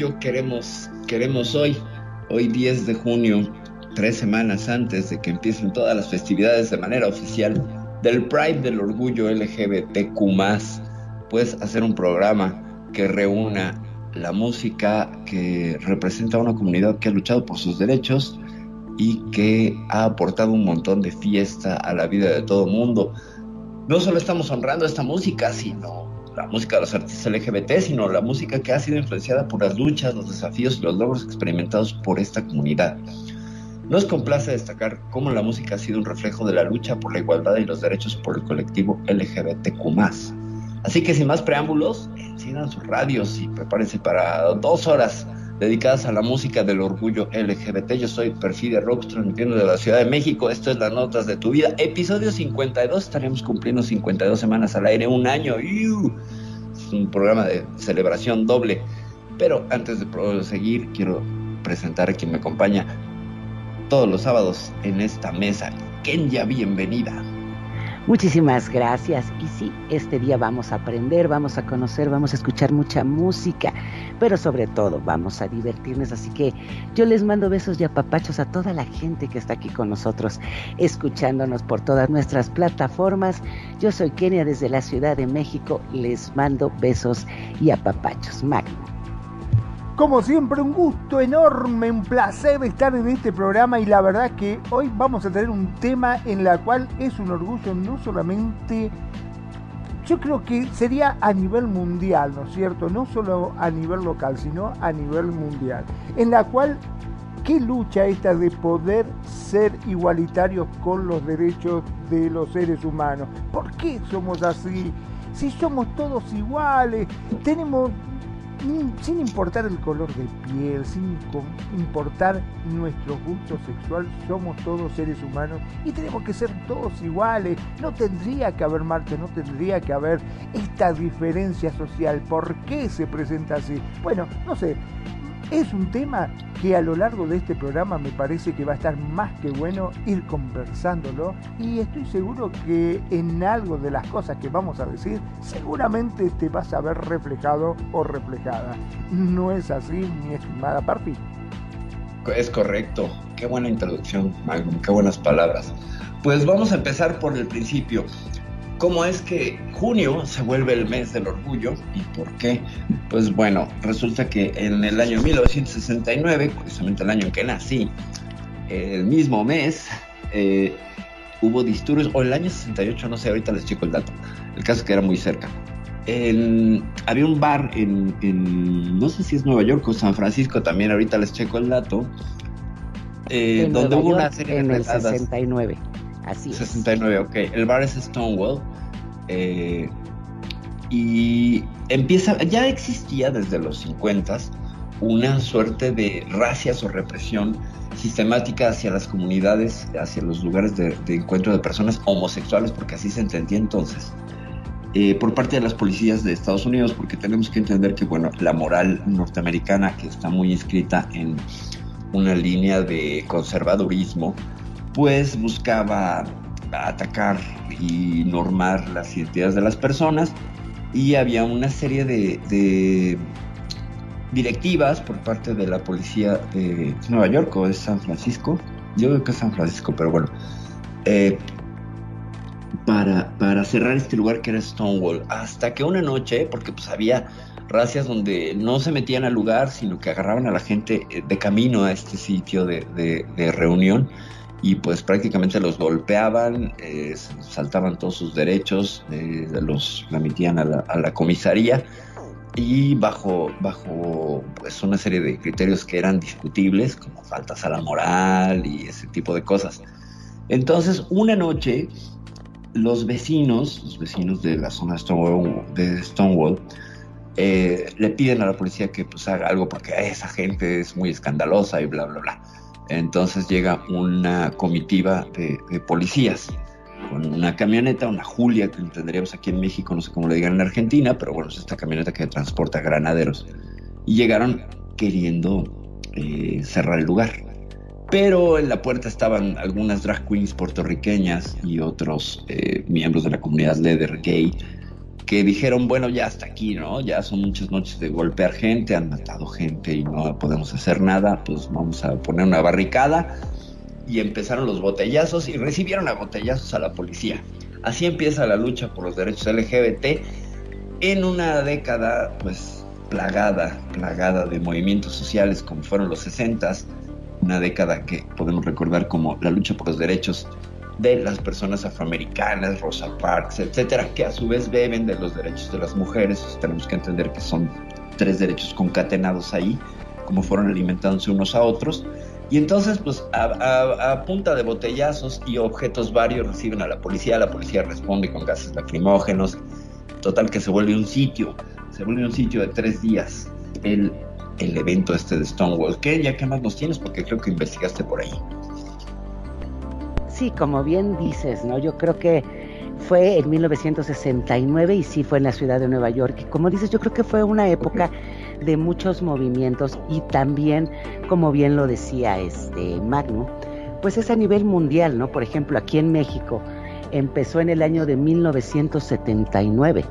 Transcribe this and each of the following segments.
orgullo queremos, queremos hoy, hoy 10 de junio, tres semanas antes de que empiecen todas las festividades de manera oficial del Pride del Orgullo LGBTQ, pues hacer un programa que reúna la música que representa a una comunidad que ha luchado por sus derechos y que ha aportado un montón de fiesta a la vida de todo mundo. No solo estamos honrando esta música, sino la música de los artistas LGBT, sino la música que ha sido influenciada por las luchas, los desafíos y los logros experimentados por esta comunidad. Nos complace destacar cómo la música ha sido un reflejo de la lucha por la igualdad y los derechos por el colectivo LGBTQ. Así que sin más preámbulos, enciendan sus radios y prepárense para dos horas dedicadas a la música del orgullo LGBT. Yo soy Perfidia Rocks, transmitiendo de la Ciudad de México. Esto es Las Notas de tu Vida. Episodio 52. Estaremos cumpliendo 52 semanas al aire, un año. Es un programa de celebración doble. Pero antes de proseguir, quiero presentar a quien me acompaña todos los sábados en esta mesa. Kenya, bienvenida. Muchísimas gracias. Y sí, este día vamos a aprender, vamos a conocer, vamos a escuchar mucha música, pero sobre todo vamos a divertirnos. Así que yo les mando besos y apapachos a toda la gente que está aquí con nosotros, escuchándonos por todas nuestras plataformas. Yo soy Kenia desde la Ciudad de México. Les mando besos y apapachos. Magno. Como siempre, un gusto enorme, un placer estar en este programa y la verdad que hoy vamos a tener un tema en la cual es un orgullo no solamente, yo creo que sería a nivel mundial, ¿no es cierto? No solo a nivel local, sino a nivel mundial, en la cual, ¿qué lucha esta de poder ser igualitarios con los derechos de los seres humanos? ¿Por qué somos así? Si somos todos iguales, tenemos sin importar el color de piel, sin importar nuestro gusto sexual, somos todos seres humanos y tenemos que ser todos iguales. No tendría que haber marcha, no tendría que haber esta diferencia social. ¿Por qué se presenta así? Bueno, no sé, es un tema que a lo largo de este programa me parece que va a estar más que bueno ir conversándolo y estoy seguro que en algo de las cosas que vamos a decir seguramente te vas a ver reflejado o reflejada. ¿No es así, mi estimada Parfi? Es correcto. Qué buena introducción, Magnum. Qué buenas palabras. Pues vamos a empezar por el principio cómo es que junio se vuelve el mes del orgullo y por qué. Pues bueno, resulta que en el año 1969, precisamente el año en que nací, el mismo mes, eh, hubo disturbios, o el año 68, no sé, ahorita les checo el dato. El caso es que era muy cerca. había un bar en, no sé si es Nueva York o San Francisco, también ahorita les checo el dato, eh, donde hubo una serie en el 69. Así 69, ok. El bar es Stonewall. Eh, y empieza, ya existía desde los 50 una suerte de racias o represión sistemática hacia las comunidades, hacia los lugares de, encuentro de personas homosexuales, porque así se entendía entonces, eh, por parte de las policías de Estados Unidos, porque tenemos que entender que, bueno, la moral norteamericana, que está muy inscrita en una línea de conservadurismo, pues buscaba atacar y normar las identidades de las personas y había una serie de, directivas por parte de la policía de Nueva York o de San Francisco, yo creo que es San Francisco, pero bueno, eh, para, para cerrar este lugar que era Stonewall, hasta que una noche, porque pues había racias donde no se metían al lugar, sino que agarraban a la gente eh, de camino a este sitio de, de reunión, y pues prácticamente los golpeaban, eh, saltaban todos sus derechos, eh, los remitían a la, comisaría y bajo, bajo pues una serie de criterios que eran discutibles, como faltas a la moral y ese tipo de cosas. Entonces, una noche, los vecinos, los vecinos de la zona de Stonewall, eh, le piden a la policía que pues haga algo porque esa gente es muy escandalosa y bla, bla, bla. Entonces llega una comitiva de, policías con una camioneta, una Julia que tendríamos aquí en México, no sé cómo le digan en Argentina, pero bueno, es esta camioneta que transporta granaderos. Y llegaron queriendo eh, cerrar el lugar. Pero en la puerta estaban algunas drag queens puertorriqueñas y otros eh, miembros de la comunidad leather gay que dijeron, bueno, ya hasta aquí, ¿no? Ya son muchas noches de golpear gente, han matado gente y no podemos hacer nada, pues vamos a poner una barricada. Y empezaron los botellazos y recibieron a botellazos a la policía. Así empieza la lucha por los derechos LGBT en una década, pues, plagada, plagada de movimientos sociales como fueron los 60 una década que podemos recordar como la lucha por los derechos de las personas afroamericanas, Rosa Parks, etcétera, que a su vez beben de los derechos de las mujeres. tenemos que entender que son tres derechos concatenados ahí, como fueron alimentándose unos a otros. Y entonces, pues a, punta de botellazos y objetos varios reciben a la policía, la policía responde con gases lacrimógenos, total que se vuelve un sitio, se vuelve un sitio de tres días el, el evento este de Stonewall. ¿Qué? Ya qué más nos tienes, porque creo que investigaste por ahí sí, como bien dices, ¿no? Yo creo que fue en 1969 y sí fue en la ciudad de Nueva York. Y como dices, yo creo que fue una época de muchos movimientos y también, como bien lo decía este Magno, pues es a nivel mundial, ¿no? Por ejemplo, aquí en México empezó en el año de 1979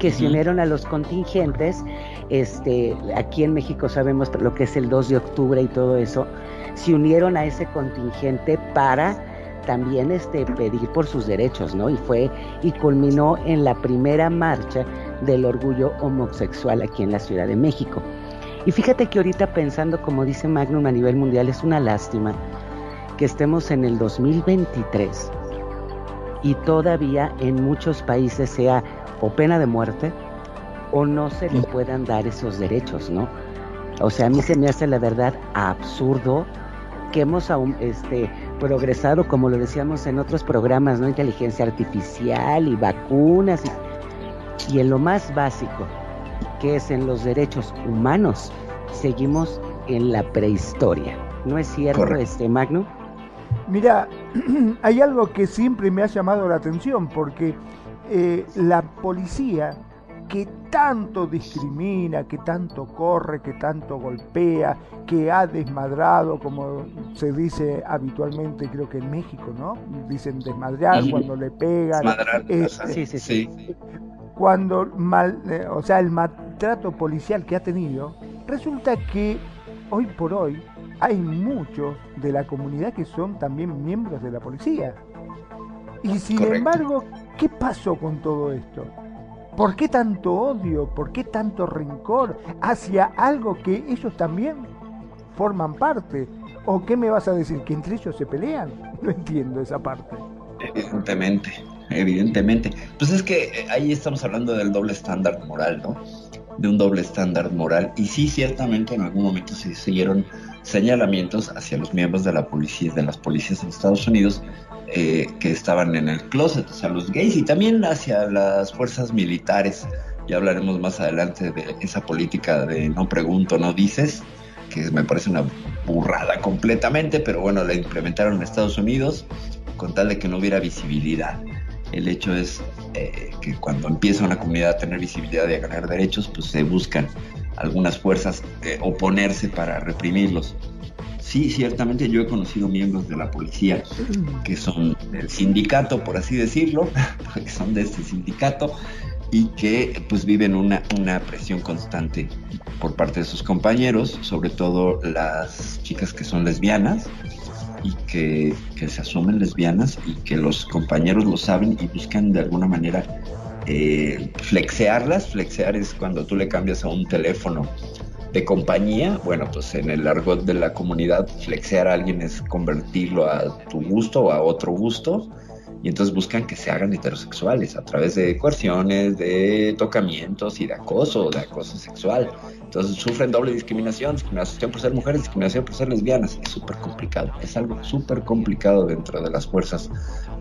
que se unieron a los contingentes, este, aquí en México sabemos lo que es el 2 de octubre y todo eso, se unieron a ese contingente para también este, pedir por sus derechos, ¿no? Y fue y culminó en la primera marcha del orgullo homosexual aquí en la Ciudad de México. Y fíjate que ahorita pensando, como dice Magnum a nivel mundial, es una lástima que estemos en el 2023 y todavía en muchos países sea o pena de muerte o no se le puedan dar esos derechos, ¿no? O sea, a mí se me hace la verdad absurdo que hemos este, progresado, como lo decíamos en otros programas, ¿no? Inteligencia artificial y vacunas y, en lo más básico, que es en los derechos humanos, seguimos en la prehistoria. ¿No es cierto, este Magno? Mira, hay algo que siempre me ha llamado la atención, porque eh, la policía que tanto discrimina, que tanto corre, que tanto golpea, que ha desmadrado, como se dice habitualmente, creo que en México, ¿no? Dicen desmadrar cuando le pegan. Este, sí, sí, sí. Cuando mal, eh, o sea, el maltrato policial que ha tenido, resulta que hoy por hoy hay muchos de la comunidad que son también miembros de la policía. Y sin embargo, ¿qué pasó con todo esto? ¿Por qué tanto odio? ¿Por qué tanto rencor hacia algo que ellos también forman parte? ¿O qué me vas a decir? ¿Que entre ellos se pelean? No entiendo esa parte. Evidentemente, evidentemente. Pues es que eh, ahí estamos hablando del doble estándar moral, ¿no? De un doble estándar moral. Y sí, ciertamente en algún momento se siguieron señalamientos hacia los miembros de la policía, de las policías en Estados Unidos, eh, que estaban en el closet, o sea, los gays, y también hacia las fuerzas militares. Ya hablaremos más adelante de esa política de no pregunto, no dices, que me parece una burrada completamente, pero bueno, la implementaron en Estados Unidos con tal de que no hubiera visibilidad. El hecho es eh, que cuando empieza una comunidad a tener visibilidad y a ganar derechos, pues se buscan algunas fuerzas oponerse para reprimirlos. Sí, ciertamente yo he conocido miembros de la policía que son del sindicato, por así decirlo, que son de este sindicato y que pues viven una, una presión constante por parte de sus compañeros, sobre todo las chicas que son lesbianas y que, que se asumen lesbianas y que los compañeros lo saben y buscan de alguna manera eh, flexearlas. Flexear es cuando tú le cambias a un teléfono de compañía, bueno, pues en el argot de la comunidad, flexear a alguien es convertirlo a tu gusto o a otro gusto, y entonces buscan que se hagan heterosexuales a través de coerciones, de tocamientos y de acoso, de acoso sexual. Entonces sufren doble discriminación, discriminación por ser mujeres, discriminación por ser lesbianas. Es súper complicado, es algo súper complicado dentro de las fuerzas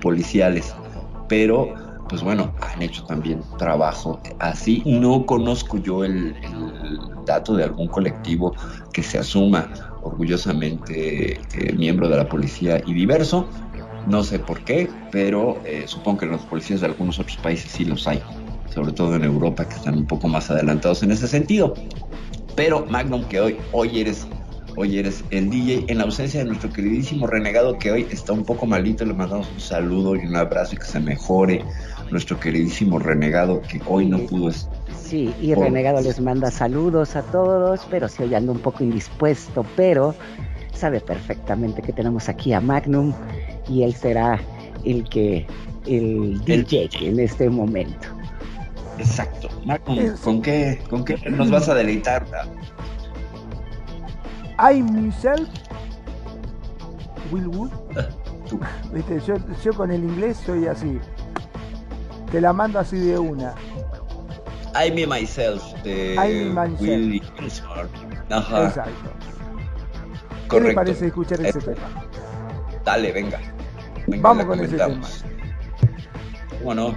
policiales. Pero pues bueno, han hecho también trabajo así. No conozco yo el, dato de algún colectivo que se asuma orgullosamente eh, miembro de la policía y diverso. No sé por qué, pero eh, supongo que los policías de algunos otros países sí los hay, sobre todo en Europa, que están un poco más adelantados en ese sentido. Pero Magnum, que hoy, hoy eres Hoy eres el DJ en la ausencia de nuestro queridísimo renegado que hoy está un poco malito. Le mandamos un saludo y un abrazo y que se mejore nuestro queridísimo renegado que hoy no pudo estar. Sí, y renegado les manda saludos a todos, pero sí hoy ando un poco indispuesto, pero sabe perfectamente que tenemos aquí a Magnum y él será el que el, el... DJ en este momento. Exacto. Magnum, ¿con qué, ¿con qué nos vas a deleitar? I myself Will Wood. Ah, yo, yo, con el inglés soy así. Te la mando así de una. I Me Myself de I me Ajá. Exacto. Correcto. ¿Qué les parece escuchar ese este. tema? Dale, venga. venga Vamos con comentamos. ese tema. Bueno.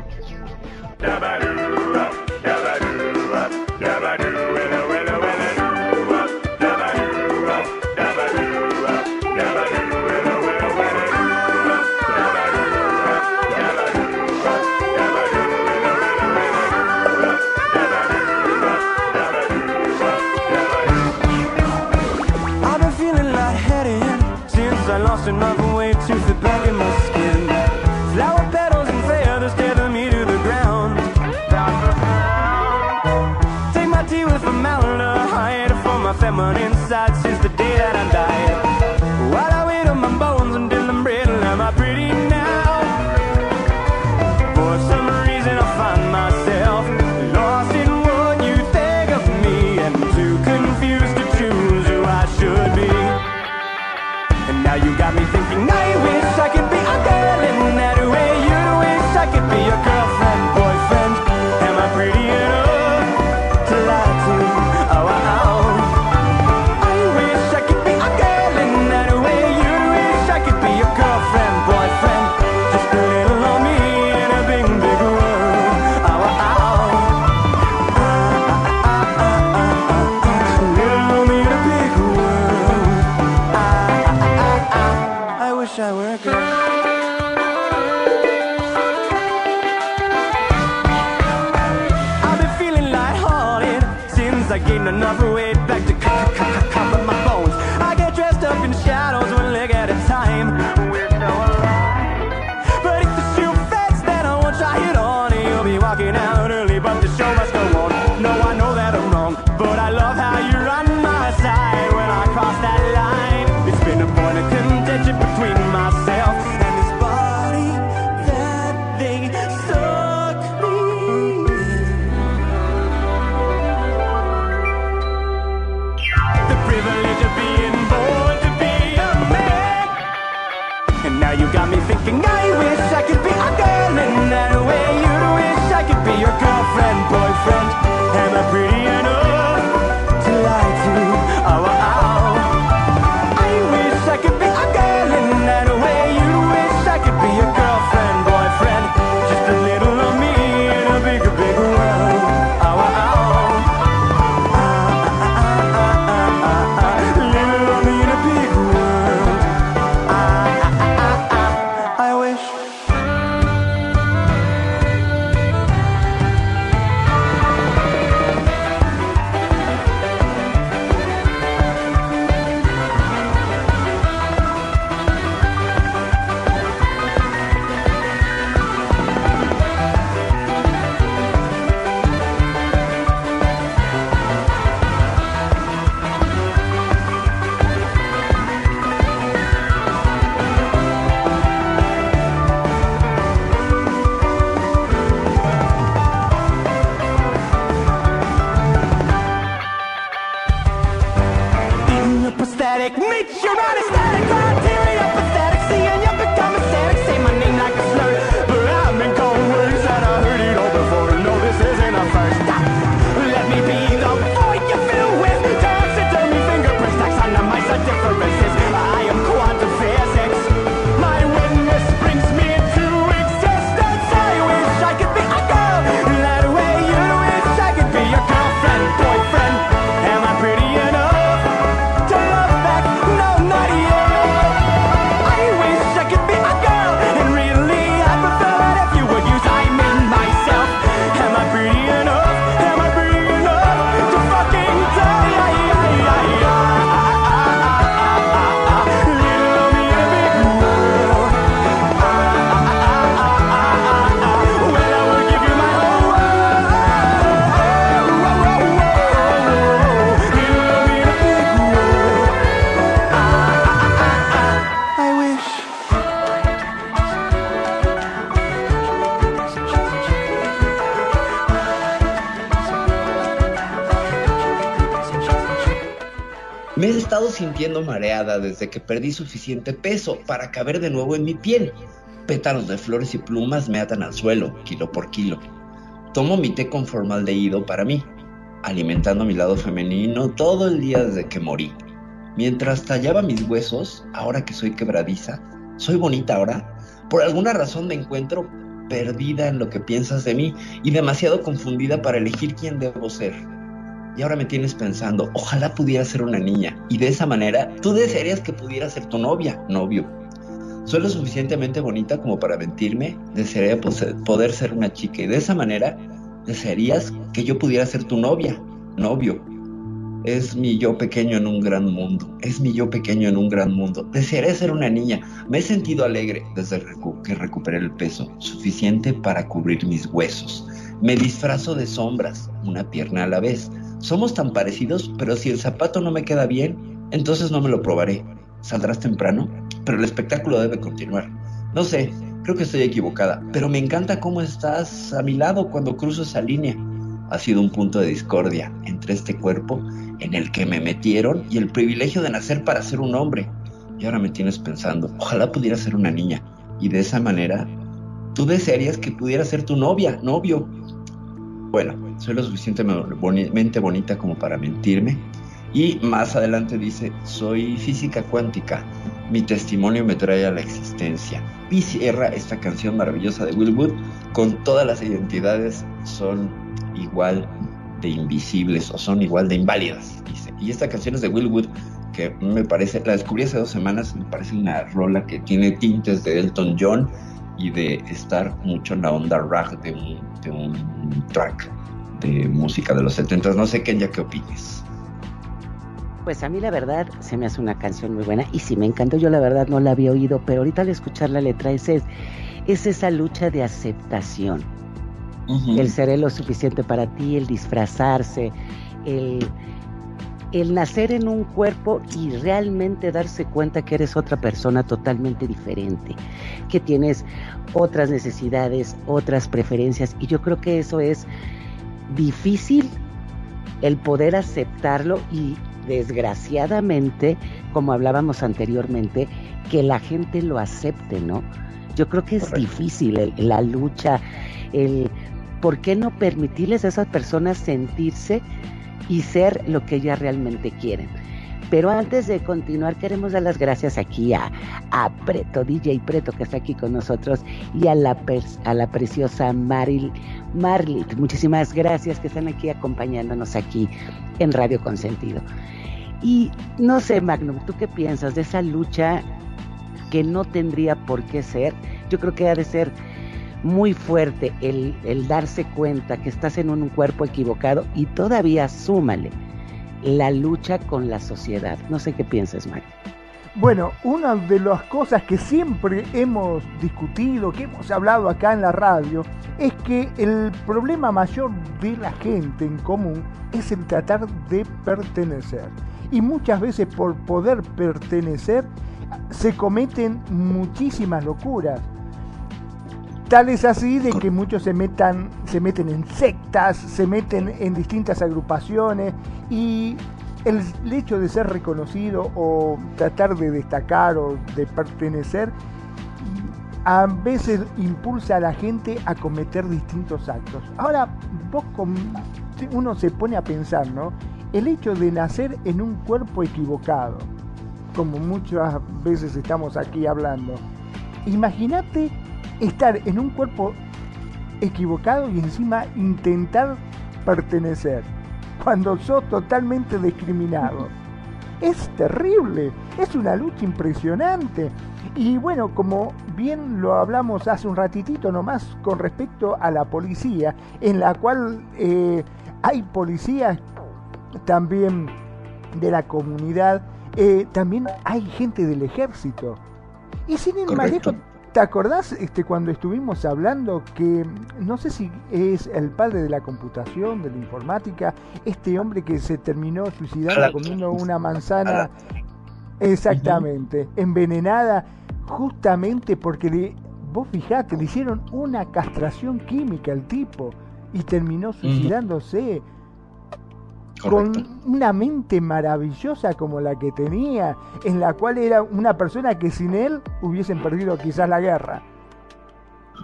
Sintiendo mareada desde que perdí suficiente peso para caber de nuevo en mi piel. Pétalos de flores y plumas me atan al suelo, kilo por kilo. Tomo mi té con formaldehído para mí, alimentando mi lado femenino todo el día desde que morí. Mientras tallaba mis huesos, ahora que soy quebradiza, soy bonita ahora. Por alguna razón me encuentro perdida en lo que piensas de mí y demasiado confundida para elegir quién debo ser. Y ahora me tienes pensando, ojalá pudiera ser una niña. Y de esa manera, tú desearías que pudiera ser tu novia, novio. Soy lo suficientemente bonita como para mentirme, desearía poder ser una chica. Y de esa manera, desearías que yo pudiera ser tu novia, novio. Es mi yo pequeño en un gran mundo. Es mi yo pequeño en un gran mundo. Desearé ser una niña. Me he sentido alegre desde que recuperé el peso, suficiente para cubrir mis huesos. Me disfrazo de sombras, una pierna a la vez. Somos tan parecidos, pero si el zapato no me queda bien, entonces no me lo probaré. Saldrás temprano, pero el espectáculo debe continuar. No sé, creo que estoy equivocada, pero me encanta cómo estás a mi lado cuando cruzo esa línea. Ha sido un punto de discordia entre este cuerpo en el que me metieron y el privilegio de nacer para ser un hombre. Y ahora me tienes pensando, ojalá pudiera ser una niña. Y de esa manera, tú desearías que pudiera ser tu novia, novio. Bueno, soy lo suficientemente bonita como para mentirme. Y más adelante dice, soy física cuántica. Mi testimonio me trae a la existencia. Y cierra esta canción maravillosa de Will Wood con todas las identidades son igual de invisibles o son igual de inválidas, dice. Y esta canción es de Will Wood, que me parece, la descubrí hace dos semanas, me parece una rola que tiene tintes de Elton John y de estar mucho en la onda un, de un track música de los 70. No sé, Kenya, ¿qué opines? Pues a mí la verdad se me hace una canción muy buena y si me encantó, yo la verdad no la había oído, pero ahorita al escuchar la letra es, es esa lucha de aceptación el ser lo suficiente para ti, el disfrazarse, el, el nacer en un cuerpo y realmente darse cuenta que eres otra persona totalmente diferente, que tienes otras necesidades, otras preferencias. Y yo creo que eso es difícil el poder aceptarlo y desgraciadamente, como hablábamos anteriormente, que la gente lo acepte, ¿no? Yo creo que es difícil la lucha, el ¿por qué no permitirles a esas personas sentirse y ser lo que ellas realmente quieren? Pero antes de continuar, queremos dar las gracias aquí a, Preto, DJ Preto, que está aquí con nosotros, y a la, a la preciosa Maril, Marlit. Muchísimas gracias que están aquí acompañándonos aquí en Radio Consentido. Y no sé, Magnum, ¿tú qué piensas de esa lucha que no tendría por qué ser? Yo creo que ha de ser muy fuerte el, darse cuenta que estás en un cuerpo equivocado y todavía súmale la lucha con la sociedad. No sé qué piensas, Mario. Bueno, una de las cosas que siempre hemos discutido, que hemos hablado acá en la radio, es que el problema mayor de la gente en común es el tratar de pertenecer. Y muchas veces por poder pertenecer se cometen muchísimas locuras. Tal es así de que muchos se, metan, se meten en sectas, se meten en distintas agrupaciones y el hecho de ser reconocido o tratar de destacar o de pertenecer a veces impulsa a la gente a cometer distintos actos. Ahora, uno se pone a pensar, ¿no? El hecho de nacer en un cuerpo equivocado, como muchas veces estamos aquí hablando, imagínate estar en un cuerpo equivocado y encima intentar pertenecer cuando sos totalmente discriminado. Es terrible, es una lucha impresionante. Y bueno, como bien lo hablamos hace un ratitito nomás con respecto a la policía, en la cual eh, hay policías también de la comunidad, eh, también hay gente del ejército. Y sin embargo, ¿Te acordás este, cuando estuvimos hablando que no sé si es el padre de la computación, de la informática, este hombre que se terminó suicidando comiendo una manzana exactamente, envenenada, justamente porque le, vos fijate, le hicieron una castración química al tipo y terminó suicidándose. Con una mente maravillosa como la que tenía, en la cual era una persona que sin él hubiesen perdido quizás la guerra.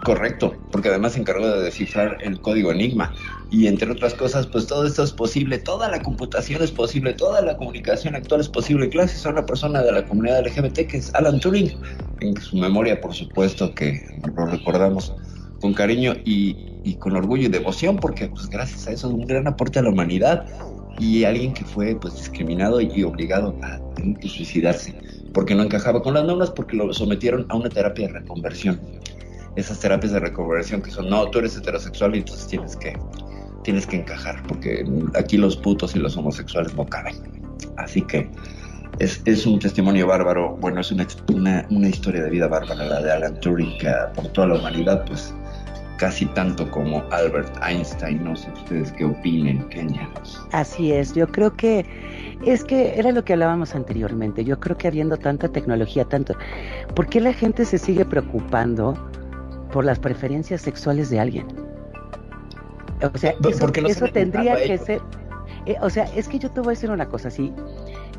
Correcto, porque además se encargó de descifrar el código Enigma. Y entre otras cosas, pues todo esto es posible, toda la computación es posible, toda la comunicación actual es posible, gracias a una persona de la comunidad LGBT que es Alan Turing. En su memoria, por supuesto, que lo recordamos con cariño y, con orgullo y devoción, porque pues gracias a eso es un gran aporte a la humanidad y alguien que fue pues discriminado y obligado a suicidarse porque no encajaba con las normas porque lo sometieron a una terapia de reconversión esas terapias de reconversión que son, no, tú eres heterosexual y entonces tienes que, tienes que encajar, porque aquí los putos y los homosexuales no caben. Así que es, es un testimonio bárbaro, bueno, es una, una, historia de vida bárbara la de Alan Turing, que por toda la humanidad, pues casi tanto como Albert Einstein. No sé ustedes qué opinen, Kenia. Así es, yo creo que es que era lo que hablábamos anteriormente. Yo creo que habiendo tanta tecnología, tanto, ¿por qué la gente se sigue preocupando por las preferencias sexuales de alguien. O sea, eso, tendría que ser... Eh, o sea, es que yo te voy a decir una cosa, sí.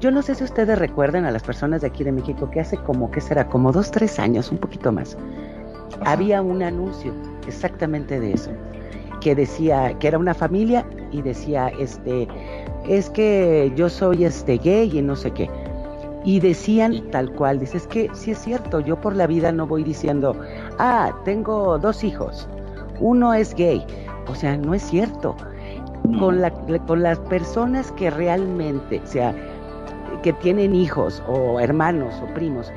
Yo no sé si ustedes recuerdan a las personas de aquí de México que hace como, ¿qué será? Como dos, tres años, un poquito más. Había un anuncio exactamente de eso, que decía que era una familia y decía, este, es que yo soy este gay y no sé qué. Y decían tal cual, dices que sí es cierto, yo por la vida no voy diciendo, ah, tengo dos hijos, uno es gay. O sea, no es cierto. Con, la, con las personas que realmente, o sea, que tienen hijos o hermanos o primos,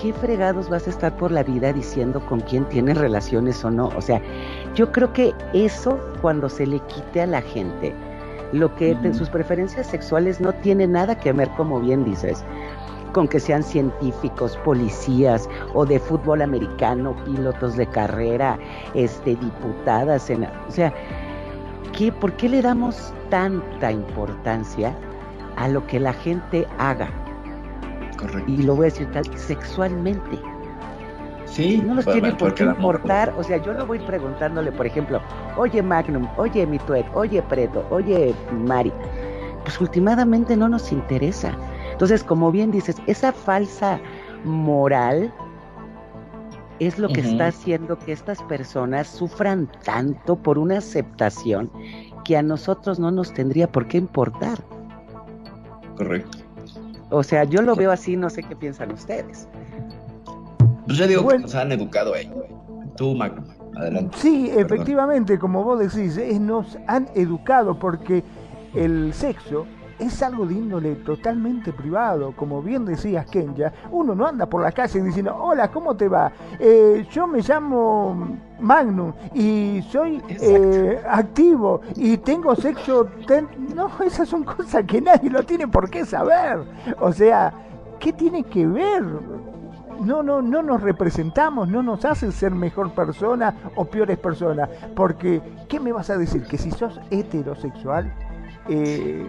¿qué fregados vas a estar por la vida diciendo con quién tienes relaciones o no? O sea, yo creo que eso cuando se le quite a la gente, lo que en sus preferencias sexuales no tiene nada que ver, como bien dices, con que sean científicos, policías o de fútbol americano, pilotos de carrera, este, diputadas, en, o sea, ¿qué, ¿por qué le damos tanta importancia a lo que la gente haga? Correcto. Y lo voy a decir tal, sexualmente. Sí, no nos tiene por qué importar, o sea, yo no voy preguntándole, por ejemplo, oye Magnum, oye Mituet, oye Preto, oye Mari, pues últimamente no nos interesa. Entonces, como bien dices, esa falsa moral es lo que está haciendo que estas personas sufran tanto por una aceptación que a nosotros no nos tendría por qué importar. Correcto. O sea, yo lo veo así, no sé qué piensan ustedes. Pues yo digo que nos han educado ahí. Tú, Magno, adelante. Sí, efectivamente, como vos decís, nos han educado porque el sexo es algo de índole totalmente privado. Como bien decías, Kenya, uno no anda por la calle diciendo, hola, ¿cómo te va? Eh, yo me llamo Magnum y soy eh, activo y tengo sexo... No, esas son cosas que nadie lo tiene por qué saber. O sea, ¿qué tiene que ver? no, no, no nos representamos, no nos hace ser mejor persona o peores personas. Porque, ¿qué me vas a decir? Que si sos heterosexual, eh,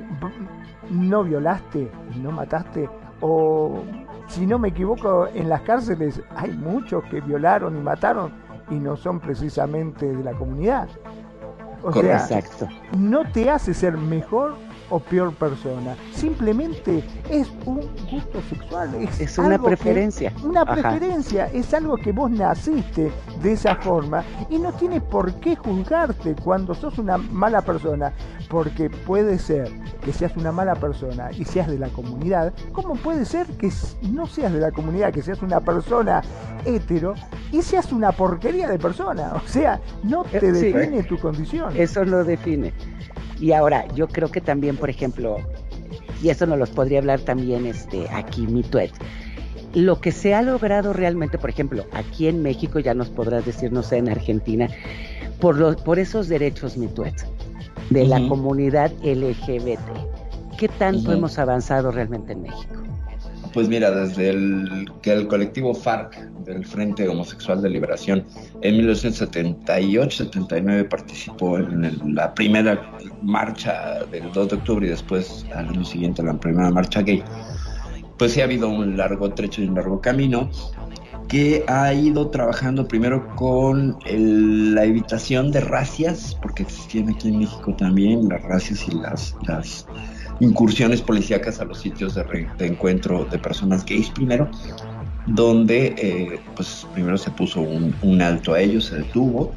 no violaste, no mataste, o si no me equivoco, en las cárceles hay muchos que violaron y mataron y no son precisamente de la comunidad. O sea, no te hace ser mejor o peor persona. Simplemente es un gusto sexual. Es, una preferencia. una preferencia. Es algo que vos naciste de esa forma y no tienes por qué juzgarte cuando sos una mala persona. Porque puede ser que seas una mala persona y seas de la comunidad, como puede ser que no seas de la comunidad, que seas una persona hetero y seas una porquería de persona. O sea, no te eh, define tu condición. Eso lo define. Y ahora, yo creo que también, por ejemplo, y eso nos los podría hablar también este, aquí mi tuet, lo que se ha logrado realmente, por ejemplo, aquí en México, ya nos podrás decir, no sé, en Argentina, por, los, por esos derechos tuet de la comunidad LGBT. ¿Qué tanto hemos avanzado realmente en México? Pues mira, desde que el colectivo FARC, del Frente Homosexual de Liberación, en 1978-79 participó en la primera marcha del 2 de octubre y después al año siguiente la primera marcha gay. Pues sí ha habido un largo trecho y un largo camino que ha ido trabajando primero con la evitación de racias, porque existían aquí en México también las racias y las, las incursiones policíacas a los sitios de, encuentro de personas gays primero, donde eh, pues primero se puso un, un, alto a ellos, se detuvo,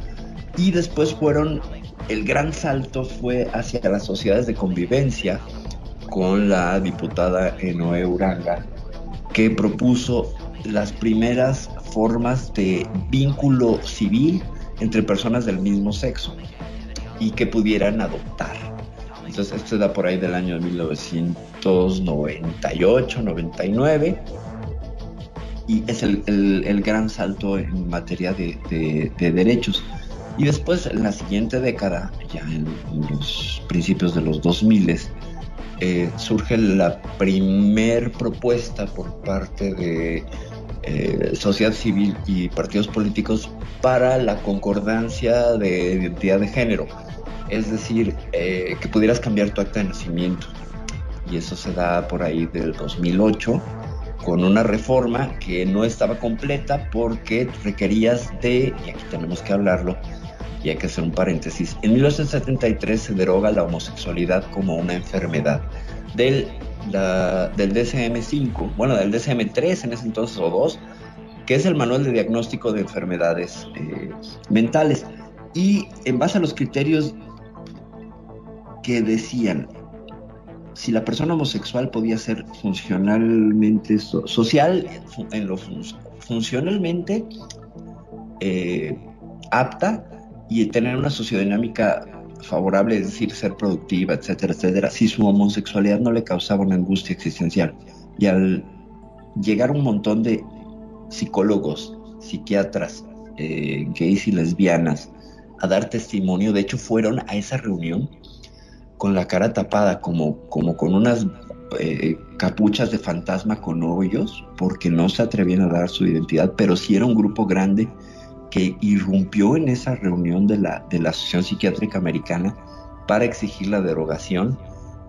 y después fueron, el gran salto fue hacia las sociedades de convivencia con la diputada Enoe Uranga, que propuso las primeras formas de vínculo civil entre personas del mismo sexo y que pudieran adoptar. Entonces, esto da por ahí del año 1998, 99, y es el, gran salto en materia de, derechos. Y después, en la siguiente década, ya en, los principios de los 2000, eh, surge la primer propuesta por parte de eh, sociedad civil y partidos políticos para la concordancia de identidad de género. Es decir, eh, que pudieras cambiar tu acta de nacimiento. Y eso se da por ahí del 2008 con una reforma que no estaba completa porque requerías de, y aquí tenemos que hablarlo, y hay que hacer un paréntesis, en 1973 se deroga la homosexualidad como una enfermedad del del DSM-5, bueno, del DSM-3 en ese entonces o 2, que es el manual de diagnóstico de enfermedades eh, mentales. Y en base a los criterios que decían si la persona homosexual podía ser funcionalmente social, en lo funcionalmente eh, apta y tener una sociodinámica favorable, es decir, ser productiva, etcétera, etcétera, si su homosexualidad no le causaba una angustia existencial. Y al llegar un montón de psicólogos, psiquiatras, eh, gays y lesbianas a dar testimonio, de hecho fueron a esa reunión con la cara tapada, como, como con unas eh, capuchas de fantasma con hoyos, porque no se atrevían a dar su identidad, pero sí era un grupo grande que irrumpió en esa reunión de la, de la Asociación Psiquiátrica Americana para exigir la derogación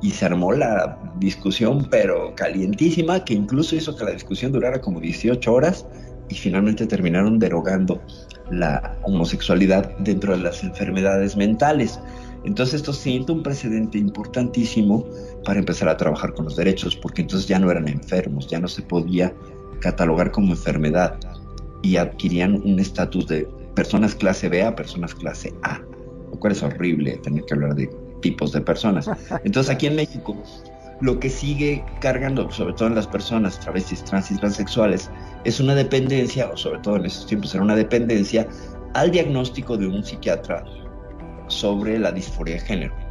y se armó la discusión, pero calientísima, que incluso hizo que la discusión durara como 18 horas y finalmente terminaron derogando la homosexualidad dentro de las enfermedades mentales. Entonces esto siente un precedente importantísimo para empezar a trabajar con los derechos, porque entonces ya no eran enfermos, ya no se podía catalogar como enfermedad y adquirían un estatus de personas clase B a personas clase A, lo cual es horrible tener que hablar de tipos de personas. Entonces aquí en México lo que sigue cargando, sobre todo en las personas travestis, trans y transexuales, es una dependencia, o sobre todo en esos tiempos era una dependencia, al diagnóstico de un psiquiatra sobre la disforia de género.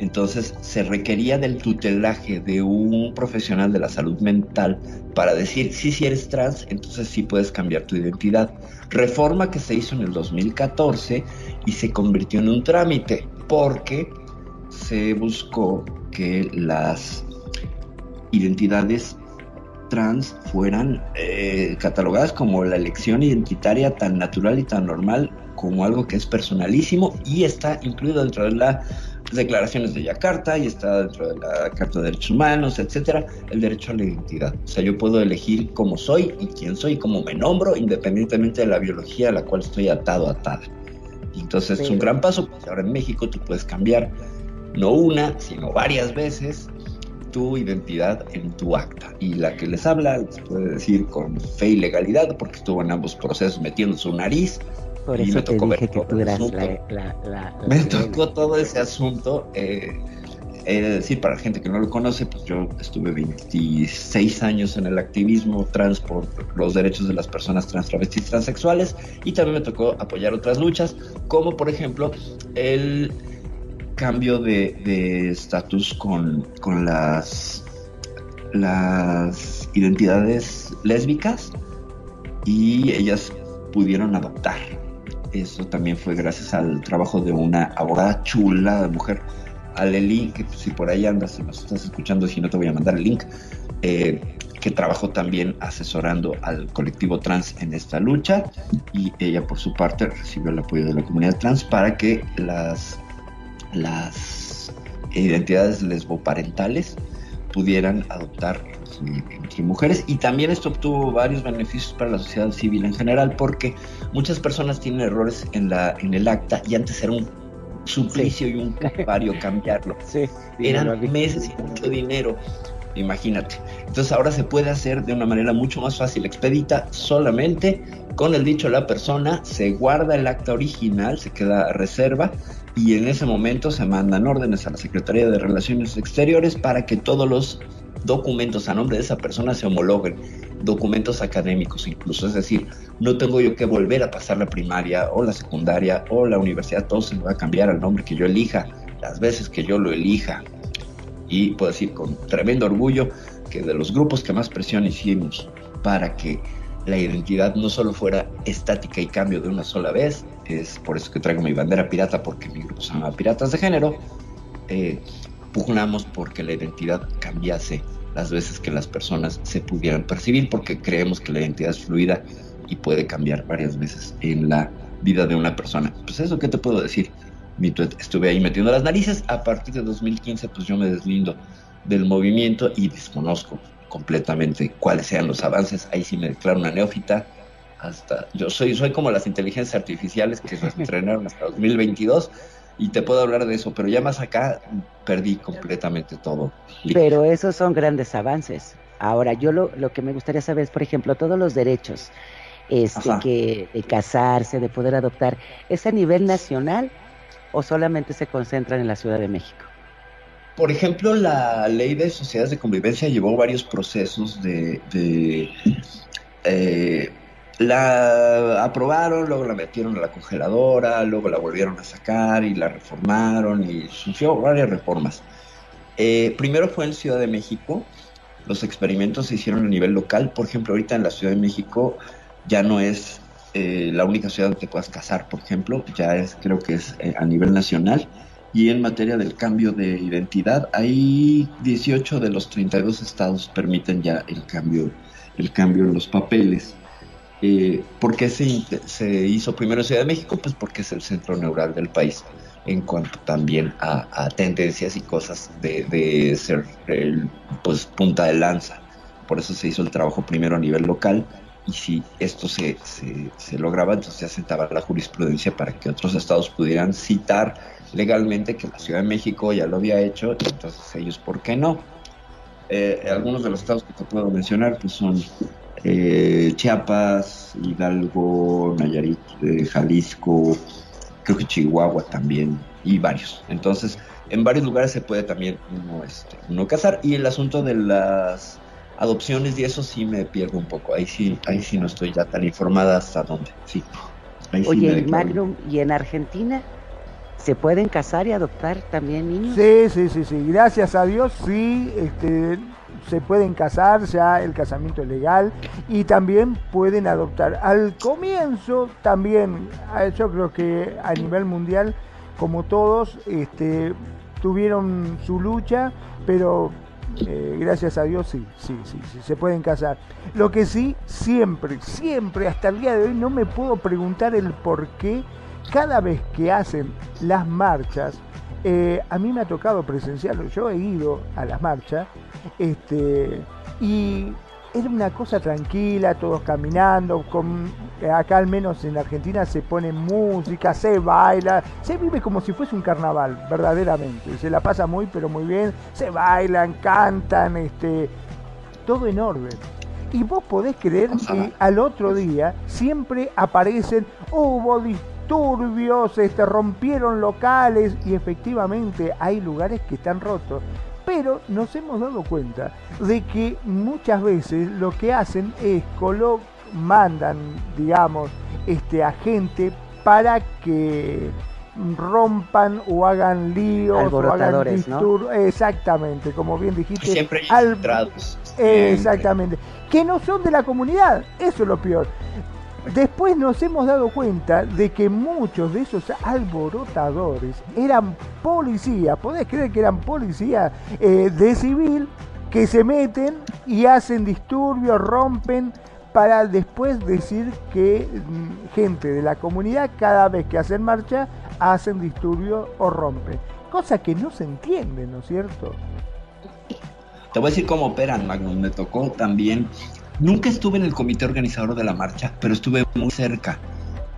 Entonces se requería del tutelaje de un profesional de la salud mental para decir, si si eres trans, entonces sí puedes cambiar tu identidad. Reforma que se hizo en el 2014 y se convirtió en un trámite porque se buscó que las identidades trans fueran eh, catalogadas como la elección identitaria tan natural y tan normal como algo que es personalísimo y está incluido dentro de la declaraciones de Yakarta y está dentro de la Carta de Derechos Humanos, etcétera, el derecho a la identidad. O sea, yo puedo elegir cómo soy y quién soy cómo me nombro, independientemente de la biología a la cual estoy atado, atada. Entonces es un gran paso, porque ahora en México tú puedes cambiar no una, sino varias veces tu identidad en tu acta. Y la que les habla, se puede decir con fe y legalidad, porque estuvo en ambos procesos metiendo su nariz por eso me tocó dije que tú eras la, Me tocó todo ese asunto. Eh, he de decir, para la gente que no lo conoce, pues yo estuve 26 años en el activismo trans por los derechos de las personas trans, travestis, transexuales y también me tocó apoyar otras luchas, como por ejemplo el cambio de estatus con, con las, las identidades lésbicas y ellas pudieron adoptar. Eso también fue gracias al trabajo de una abogada chula de mujer, Aleli, que si por ahí andas, si nos estás escuchando, si no te voy a mandar el link, eh, que trabajó también asesorando al colectivo trans en esta lucha. Y ella por su parte recibió el apoyo de la comunidad trans para que las, las identidades lesboparentales pudieran adoptar entre, mujeres y también esto obtuvo varios beneficios para la sociedad civil en general porque muchas personas tienen errores en la en el acta y antes era un suplicio y un calvario cambiarlo. Sí, Eran meses y mucho dinero. Imagínate. Entonces ahora se puede hacer de una manera mucho más fácil, expedita, solamente con el dicho de la persona, se guarda el acta original, se queda a reserva y en ese momento se mandan órdenes a la Secretaría de Relaciones Exteriores para que todos los documentos a nombre de esa persona se homologuen, documentos académicos incluso, es decir, no tengo yo que volver a pasar la primaria o la secundaria o la universidad, todo se me va a cambiar al nombre que yo elija, las veces que yo lo elija. Y puedo decir con tremendo orgullo que de los grupos que más presión hicimos para que la identidad no solo fuera estática y cambio de una sola vez, es por eso que traigo mi bandera pirata, porque mi grupo se llama Piratas de Género, eh, pugnamos porque la identidad cambiase las veces que las personas se pudieran percibir, porque creemos que la identidad es fluida y puede cambiar varias veces en la vida de una persona. Pues eso, ¿qué te puedo decir? Estuve ahí metiendo las narices. A partir de 2015, pues yo me deslindo del movimiento y desconozco completamente cuáles sean los avances. Ahí sí me declaro una neófita. Hasta yo soy, soy como las inteligencias artificiales que se entrenaron hasta 2022 y te puedo hablar de eso, pero ya más acá perdí completamente todo. Pero esos son grandes avances. Ahora, yo lo, lo que me gustaría saber es, por ejemplo, todos los derechos este, que, de casarse, de poder adoptar, ¿es a nivel nacional o solamente se concentran en la Ciudad de México? Por ejemplo, la ley de sociedades de convivencia llevó varios procesos de, de eh, la aprobaron, luego la metieron a la congeladora, luego la volvieron a sacar y la reformaron y sufrió varias reformas. Eh, primero fue en Ciudad de México, los experimentos se hicieron a nivel local, por ejemplo, ahorita en la Ciudad de México ya no es eh, la única ciudad donde te puedas casar, por ejemplo, ya es, creo que es eh, a nivel nacional. Y en materia del cambio de identidad, hay 18 de los 32 estados permiten ya el cambio, el cambio en los papeles. Eh, ¿Por qué se, hizo primero Ciudad de México? Pues porque es el centro neural del país en cuanto también a, tendencias y cosas de, ser pues punta de lanza. Por eso se hizo el trabajo primero a nivel local y si esto se, se, lograba, entonces se sentaba la jurisprudencia para que otros estados pudieran citar legalmente que la Ciudad de México ya lo había hecho, y entonces ellos, ¿por qué no? Eh, algunos de los estados que te puedo mencionar pues son eh, Chiapas, Hidalgo, Nayarit, eh, Jalisco, creo que Chihuahua también, y varios. Entonces, en varios lugares se puede también uno, este, uno casar. Y el asunto de las adopciones y eso sí me pierdo un poco. Ahí sí, ahí sí no estoy ya tan informada hasta dónde. Sí. Oye, Magnum, ¿y en Argentina se pueden casar y adoptar también niños? Sí, sí, sí, sí. Gracias a Dios, sí. Este, se pueden casar, ya el casamiento es legal y también pueden adoptar. Al comienzo también, eh, yo creo que a nivel mundial, como todos, este, tuvieron su lucha, pero eh, gracias a Dios sí, sí, sí, sí, se pueden casar. Lo que sí, siempre, siempre, hasta el día de hoy, no me puedo preguntar el por qué cada vez que hacen las marchas, eh, a mí me ha tocado presenciarlo, yo he ido a las marchas este, y era una cosa tranquila, todos caminando, con, acá al menos en Argentina se pone música, se baila, se vive como si fuese un carnaval, verdaderamente, se la pasa muy pero muy bien, se bailan, cantan, este, todo en orden. Y vos podés creer que al otro día siempre aparecen, hubo turbios, este, rompieron locales y efectivamente hay lugares que están rotos. Pero nos hemos dado cuenta de que muchas veces lo que hacen es colo mandan, digamos, este, a gente para que rompan o hagan líos o hagan disturbios. Exactamente, como bien dijiste. Siempre hay Exactamente. Que no son de la comunidad, eso es lo peor. Después nos hemos dado cuenta de que muchos de esos alborotadores eran policías, podés creer que eran policías eh, de civil que se meten y hacen disturbios, rompen, para después decir que mm, gente de la comunidad cada vez que hacen marcha hacen disturbios o rompen. Cosa que no se entiende, ¿no es cierto? Te voy a decir cómo operan, Magnum. Me tocó también. Nunca estuve en el comité organizador de la marcha, pero estuve muy cerca.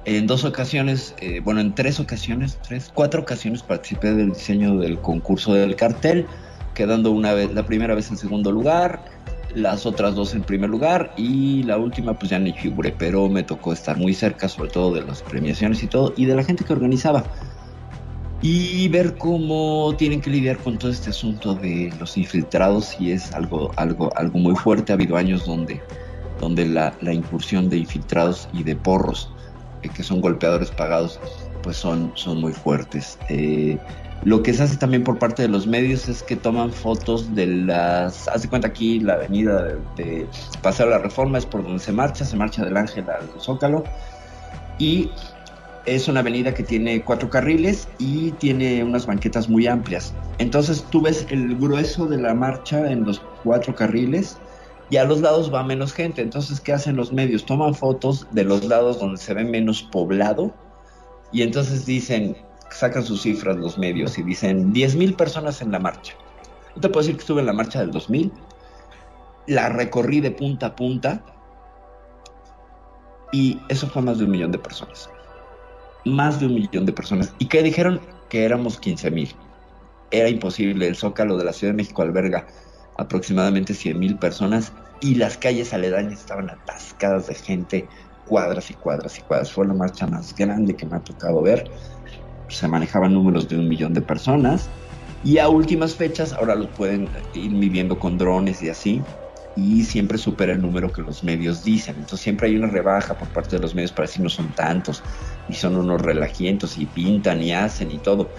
En dos ocasiones, eh, bueno, en tres ocasiones, tres, cuatro ocasiones participé del diseño del concurso del cartel, quedando una vez, la primera vez en segundo lugar, las otras dos en primer lugar y la última pues ya ni figuré, pero me tocó estar muy cerca, sobre todo de las premiaciones y todo, y de la gente que organizaba y ver cómo tienen que lidiar con todo este asunto de los infiltrados y es algo, algo, algo muy fuerte. Ha habido años donde, donde la, incursión de infiltrados y de porros, eh, que son golpeadores pagados, pues son, son muy fuertes. Eh, lo que se hace también por parte de los medios es que toman fotos de las... Hace cuenta aquí la avenida de, de Paseo de la Reforma es por donde se marcha, se marcha del Ángel al Zócalo y es una avenida que tiene cuatro carriles y tiene unas banquetas muy amplias. Entonces tú ves el grueso de la marcha en los cuatro carriles y a los lados va menos gente. Entonces, ¿qué hacen los medios? Toman fotos de los lados donde se ve menos poblado y entonces dicen, sacan sus cifras los medios y dicen 10.000 personas en la marcha. Yo te puedo decir que estuve en la marcha del 2000, la recorrí de punta a punta y eso fue más de un millón de personas más de un millón de personas. ¿Y que dijeron? Que éramos 15 mil. Era imposible. El Zócalo de la Ciudad de México alberga aproximadamente 100 mil personas y las calles aledañas estaban atascadas de gente, cuadras y cuadras y cuadras. Fue la marcha más grande que me ha tocado ver. Se manejaban números de un millón de personas. Y a últimas fechas, ahora los pueden ir midiendo con drones y así, y siempre supera el número que los medios dicen. Entonces siempre hay una rebaja por parte de los medios para decir no son tantos y son unos relajientos y pintan y hacen y todo.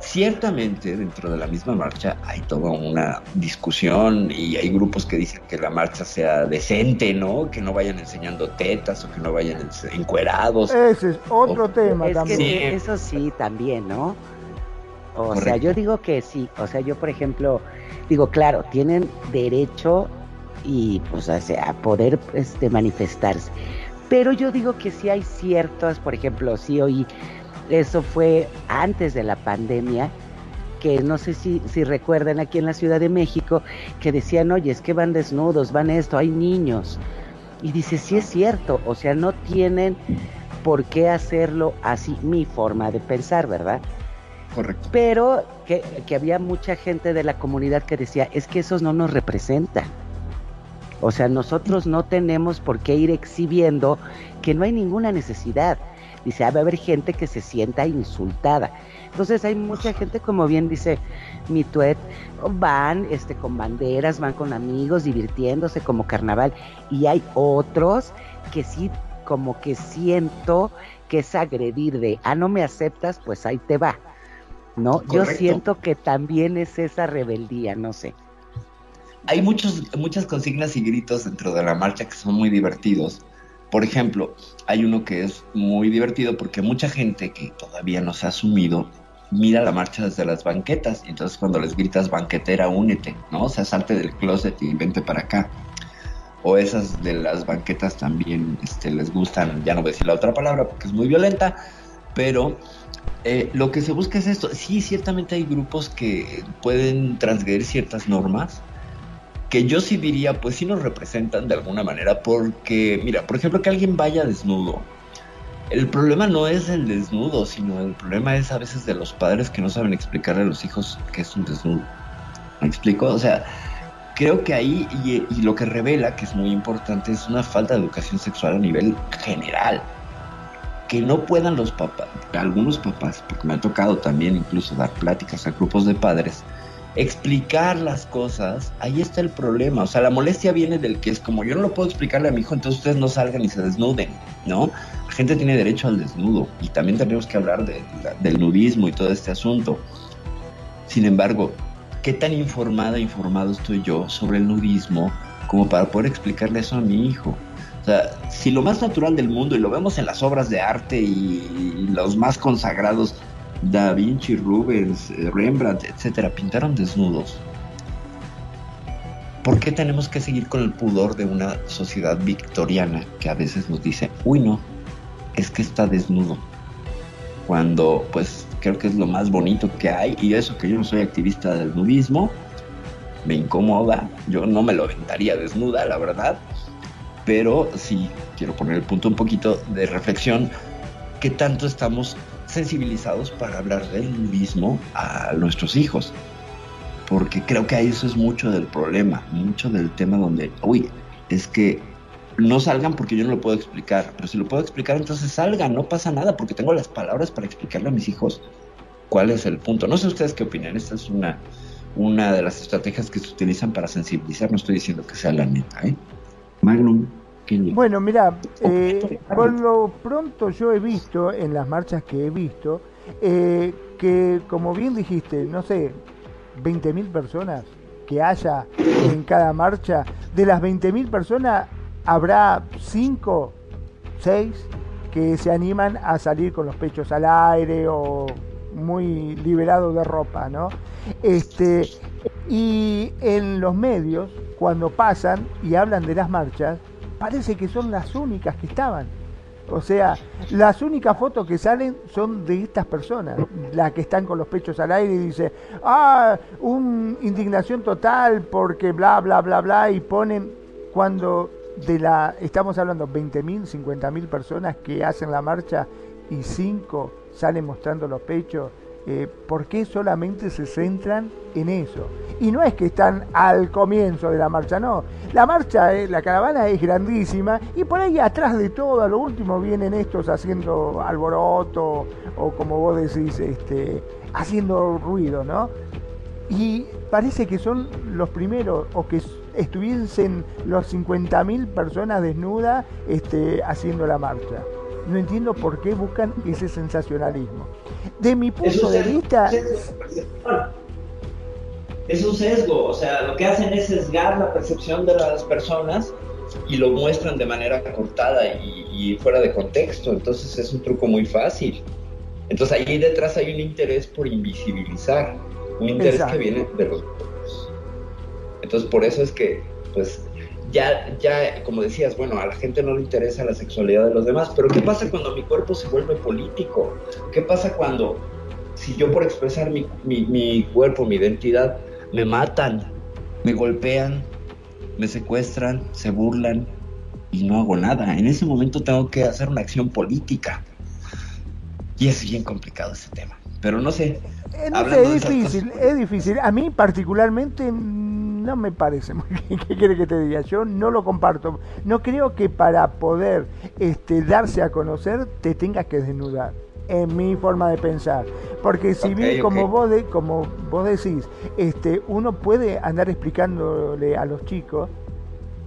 Ciertamente dentro de la misma marcha hay toda una discusión y hay grupos que dicen que la marcha sea decente, ¿no? Que no vayan enseñando tetas o que no vayan encuerados. Ese es otro tema también. eso sí, también, ¿no? O sea, yo digo que sí. O sea, yo por ejemplo, digo, claro, tienen derecho y pues a poder este, manifestarse. Pero yo digo que sí hay ciertas, por ejemplo, sí hoy, eso fue antes de la pandemia, que no sé si, si recuerdan aquí en la Ciudad de México, que decían, oye, es que van desnudos, van esto, hay niños. Y dice, sí es cierto, o sea, no tienen por qué hacerlo así, mi forma de pensar, ¿verdad? Correcto. Pero que, que había mucha gente de la comunidad que decía, es que esos no nos representan. O sea, nosotros no tenemos por qué ir exhibiendo que no hay ninguna necesidad. Dice, ah, va a haber gente que se sienta insultada. Entonces hay mucha gente, como bien dice mi tuet, van este, con banderas, van con amigos, divirtiéndose como carnaval. Y hay otros que sí, como que siento que es agredir de, ah, no me aceptas, pues ahí te va. ¿No? Yo siento que también es esa rebeldía, no sé hay muchos, muchas consignas y gritos dentro de la marcha que son muy divertidos. Por ejemplo, hay uno que es muy divertido porque mucha gente que todavía no se ha asumido mira la marcha desde las banquetas. Y entonces cuando les gritas banquetera, únete, ¿no? O sea, salte del closet y vente para acá. O esas de las banquetas también este, les gustan, ya no voy a decir la otra palabra porque es muy violenta, pero eh, lo que se busca es esto. Sí, ciertamente hay grupos que pueden transgredir ciertas normas, que yo sí diría, pues sí nos representan de alguna manera, porque, mira, por ejemplo, que alguien vaya desnudo. El problema no es el desnudo, sino el problema es a veces de los padres que no saben explicarle a los hijos qué es un desnudo. ¿Me explico? O sea, creo que ahí, y, y lo que revela, que es muy importante, es una falta de educación sexual a nivel general. Que no puedan los papás, algunos papás, porque me ha tocado también incluso dar pláticas a grupos de padres, explicar las cosas, ahí está el problema. O sea, la molestia viene del que es como yo no lo puedo explicarle a mi hijo, entonces ustedes no salgan y se desnuden, ¿no? La gente tiene derecho al desnudo y también tenemos que hablar del nudismo y todo este asunto. Sin embargo, ¿qué tan informada, informado estoy yo sobre el nudismo como para poder explicarle eso a mi hijo? O sea, si lo más natural del mundo, y lo vemos en las obras de arte y los más consagrados, Da Vinci, Rubens, eh, Rembrandt, etcétera, pintaron desnudos. ¿Por qué tenemos que seguir con el pudor de una sociedad victoriana que a veces nos dice, uy no, es que está desnudo? Cuando pues creo que es lo más bonito que hay y eso que yo no soy activista del nudismo, me incomoda, yo no me lo aventaría desnuda, la verdad, pero sí quiero poner el punto un poquito de reflexión, ¿qué tanto estamos sensibilizados para hablar del mismo a nuestros hijos? Porque creo que eso es mucho del problema, mucho del tema donde, uy, es que no salgan porque yo no lo puedo explicar, pero si lo puedo explicar, entonces salgan, no pasa nada, porque tengo las palabras para explicarle a mis hijos cuál es el punto. No sé ustedes qué opinan, esta es una, una de las estrategias que se utilizan para sensibilizar, no estoy diciendo que sea la neta, ¿eh? Magnum. Bueno, mira, eh, por lo pronto yo he visto en las marchas que he visto eh, que, como bien dijiste, no sé, 20.000 personas que haya en cada marcha, de las 20.000 personas habrá 5, 6 que se animan a salir con los pechos al aire o muy liberados de ropa, ¿no? Este, y en los medios, cuando pasan y hablan de las marchas, parece que son las únicas que estaban. O sea, las únicas fotos que salen son de estas personas, las que están con los pechos al aire y dice, ah, un indignación total porque bla, bla, bla, bla, y ponen cuando de la, estamos hablando 20.000, 50.000 personas que hacen la marcha y 5 salen mostrando los pechos eh, ¿por qué solamente se centran en eso? Y no es que están al comienzo de la marcha, no. La marcha, eh, la caravana es grandísima y por ahí atrás de todo, a lo último vienen estos haciendo alboroto o como vos decís, este, haciendo ruido, ¿no? Y parece que son los primeros o que estuviesen los 50.000 personas desnudas este, haciendo la marcha. No entiendo por qué buscan ese sensacionalismo. De mi punto de vista... Es un sesgo, o sea, lo que hacen es sesgar la percepción de las personas y lo muestran de manera cortada y, fuera de contexto. Entonces es un truco muy fácil. Entonces ahí detrás hay un interés por invisibilizar, un interés que viene de los Entonces por eso es que, pues, ya, ya, como decías, bueno, a la gente no le interesa la sexualidad de los demás, pero ¿qué pasa cuando mi cuerpo se vuelve político? ¿Qué pasa cuando, si yo por expresar mi, mi, cuerpo, mi identidad, me matan, me golpean, me secuestran, se burlan y no hago nada? En ese momento tengo que hacer una acción política. Y es bien complicado ese tema. Pero no sé. No sé, es difícil, es difícil. A mí particularmente no me parece muy bien. ¿Qué quiere que te diga? Yo no lo comparto. No creo que para poder este, darse a conocer te tengas que desnudar. En mi forma de pensar. Porque si bien, como, vos de, como vos decís, este, uno puede andar explicándole a los chicos,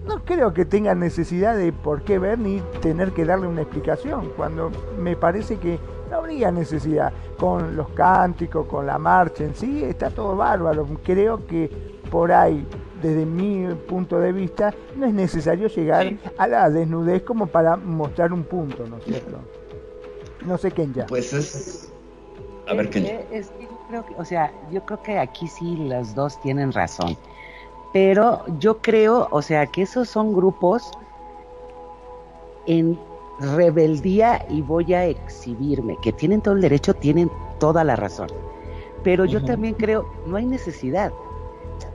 no creo que tengan necesidad de por qué ver ni tener que darle una explicación. Cuando me parece que no habría necesidad. Con los cánticos, con la marcha en sí, está todo bárbaro. Creo que por ahí, desde mi punto de vista, no es necesario llegar a la desnudez como para mostrar un punto, ¿no es cierto? No sé quién ya. Pues es... A ver, quién. creo que, o sea, yo creo que aquí sí los dos tienen razón. Pero yo creo, o sea, que esos son grupos en rebeldía y voy a exhibirme, que tienen todo el derecho, tienen toda la razón. Pero yo también creo, no hay necesidad.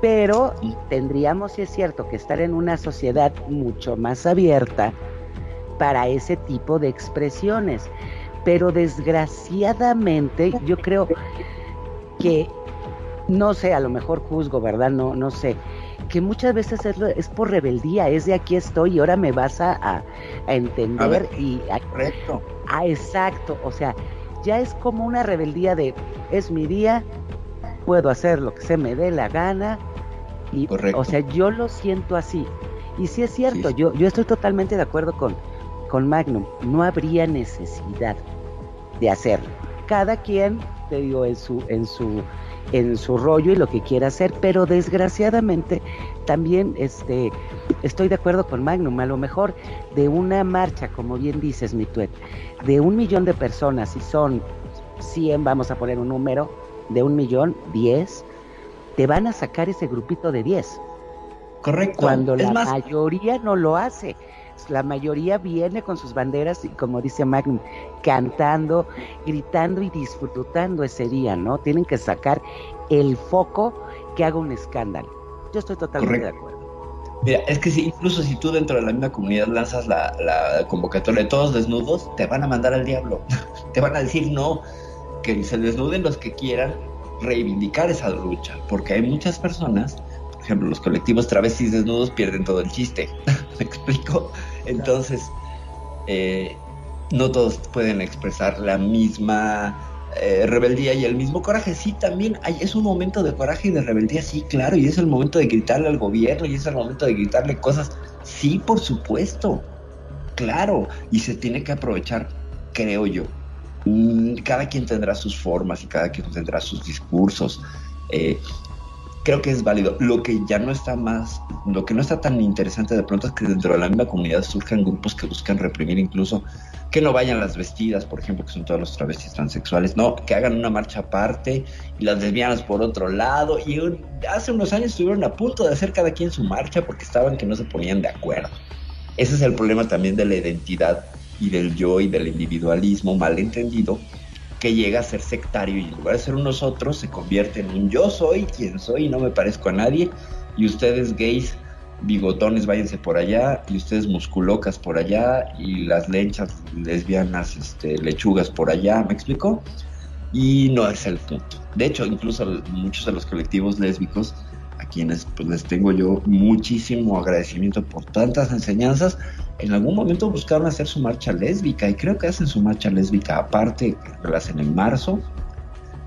Pero tendríamos, si es cierto, que estar en una sociedad mucho más abierta para ese tipo de expresiones. Pero desgraciadamente yo creo que, no sé, a lo mejor juzgo, ¿verdad? No, no sé. Que muchas veces es, por rebeldía, es de aquí estoy y ahora me vas a, entender y... correcto. Ah, exacto, o sea, ya es como una rebeldía de, es mi día, puedo hacer lo que se me dé la gana. Y, o sea, yo lo siento así. Y sí es cierto, Yo, yo estoy totalmente de acuerdo con, con Magnum. No habría necesidad de hacerlo. Cada quien, te digo, en su, en su, en su rollo y lo que quiera hacer, pero desgraciadamente también este, estoy de acuerdo con Magnum. A lo mejor de una marcha, como bien dices, mi tuet, de un millón de personas, y son 100, vamos a poner un número, de un millón, 10, te van a sacar ese grupito de 10. Correcto. Cuando la mayoría no lo hace. La mayoría viene con sus banderas y como dice Magnum, cantando, gritando y disfrutando ese día, ¿no? Tienen que sacar el foco que haga un escándalo. Yo estoy totalmente Correcto. de acuerdo. Mira, es que si, incluso si tú dentro de la misma comunidad lanzas la, la convocatoria de todos desnudos, te van a mandar al diablo. te van a decir no, que se desnuden los que quieran reivindicar esa lucha, porque hay muchas personas, por ejemplo, los colectivos travestis desnudos pierden todo el chiste. ¿Me explico? Entonces, eh, no todos pueden expresar la misma eh, rebeldía y el mismo coraje. Sí, también hay, es un momento de coraje y de rebeldía, sí, claro, y es el momento de gritarle al gobierno y es el momento de gritarle cosas. Sí, por supuesto, claro, y se tiene que aprovechar, creo yo. Mm, Cada quien tendrá sus formas y cada quien tendrá sus discursos. Eh, creo que es válido. Lo que ya no está más, lo que no está tan interesante de pronto es que dentro de la misma comunidad surjan grupos que buscan reprimir incluso que no vayan las vestidas, por ejemplo, que son todos los travestis transexuales, no, que hagan una marcha aparte y las lesbianas por otro lado. Y hace unos años estuvieron a punto de hacer cada quien su marcha porque estaban que no se ponían de acuerdo. Ese es el problema también de la identidad y del yo y del individualismo malentendido que llega a ser sectario y en lugar de ser un nosotros se convierte en un yo soy quien soy y no me parezco a nadie y ustedes gays bigotones váyanse por allá y ustedes musculocas por allá y las lenchas lesbianas este, lechugas por allá, ¿me explico? Y no es el punto. De hecho, incluso muchos de los colectivos lésbicos a quienes pues, les tengo yo muchísimo agradecimiento por tantas enseñanzas, en algún momento buscaron hacer su marcha lésbica y creo que hacen su marcha lésbica aparte, la hacen en marzo,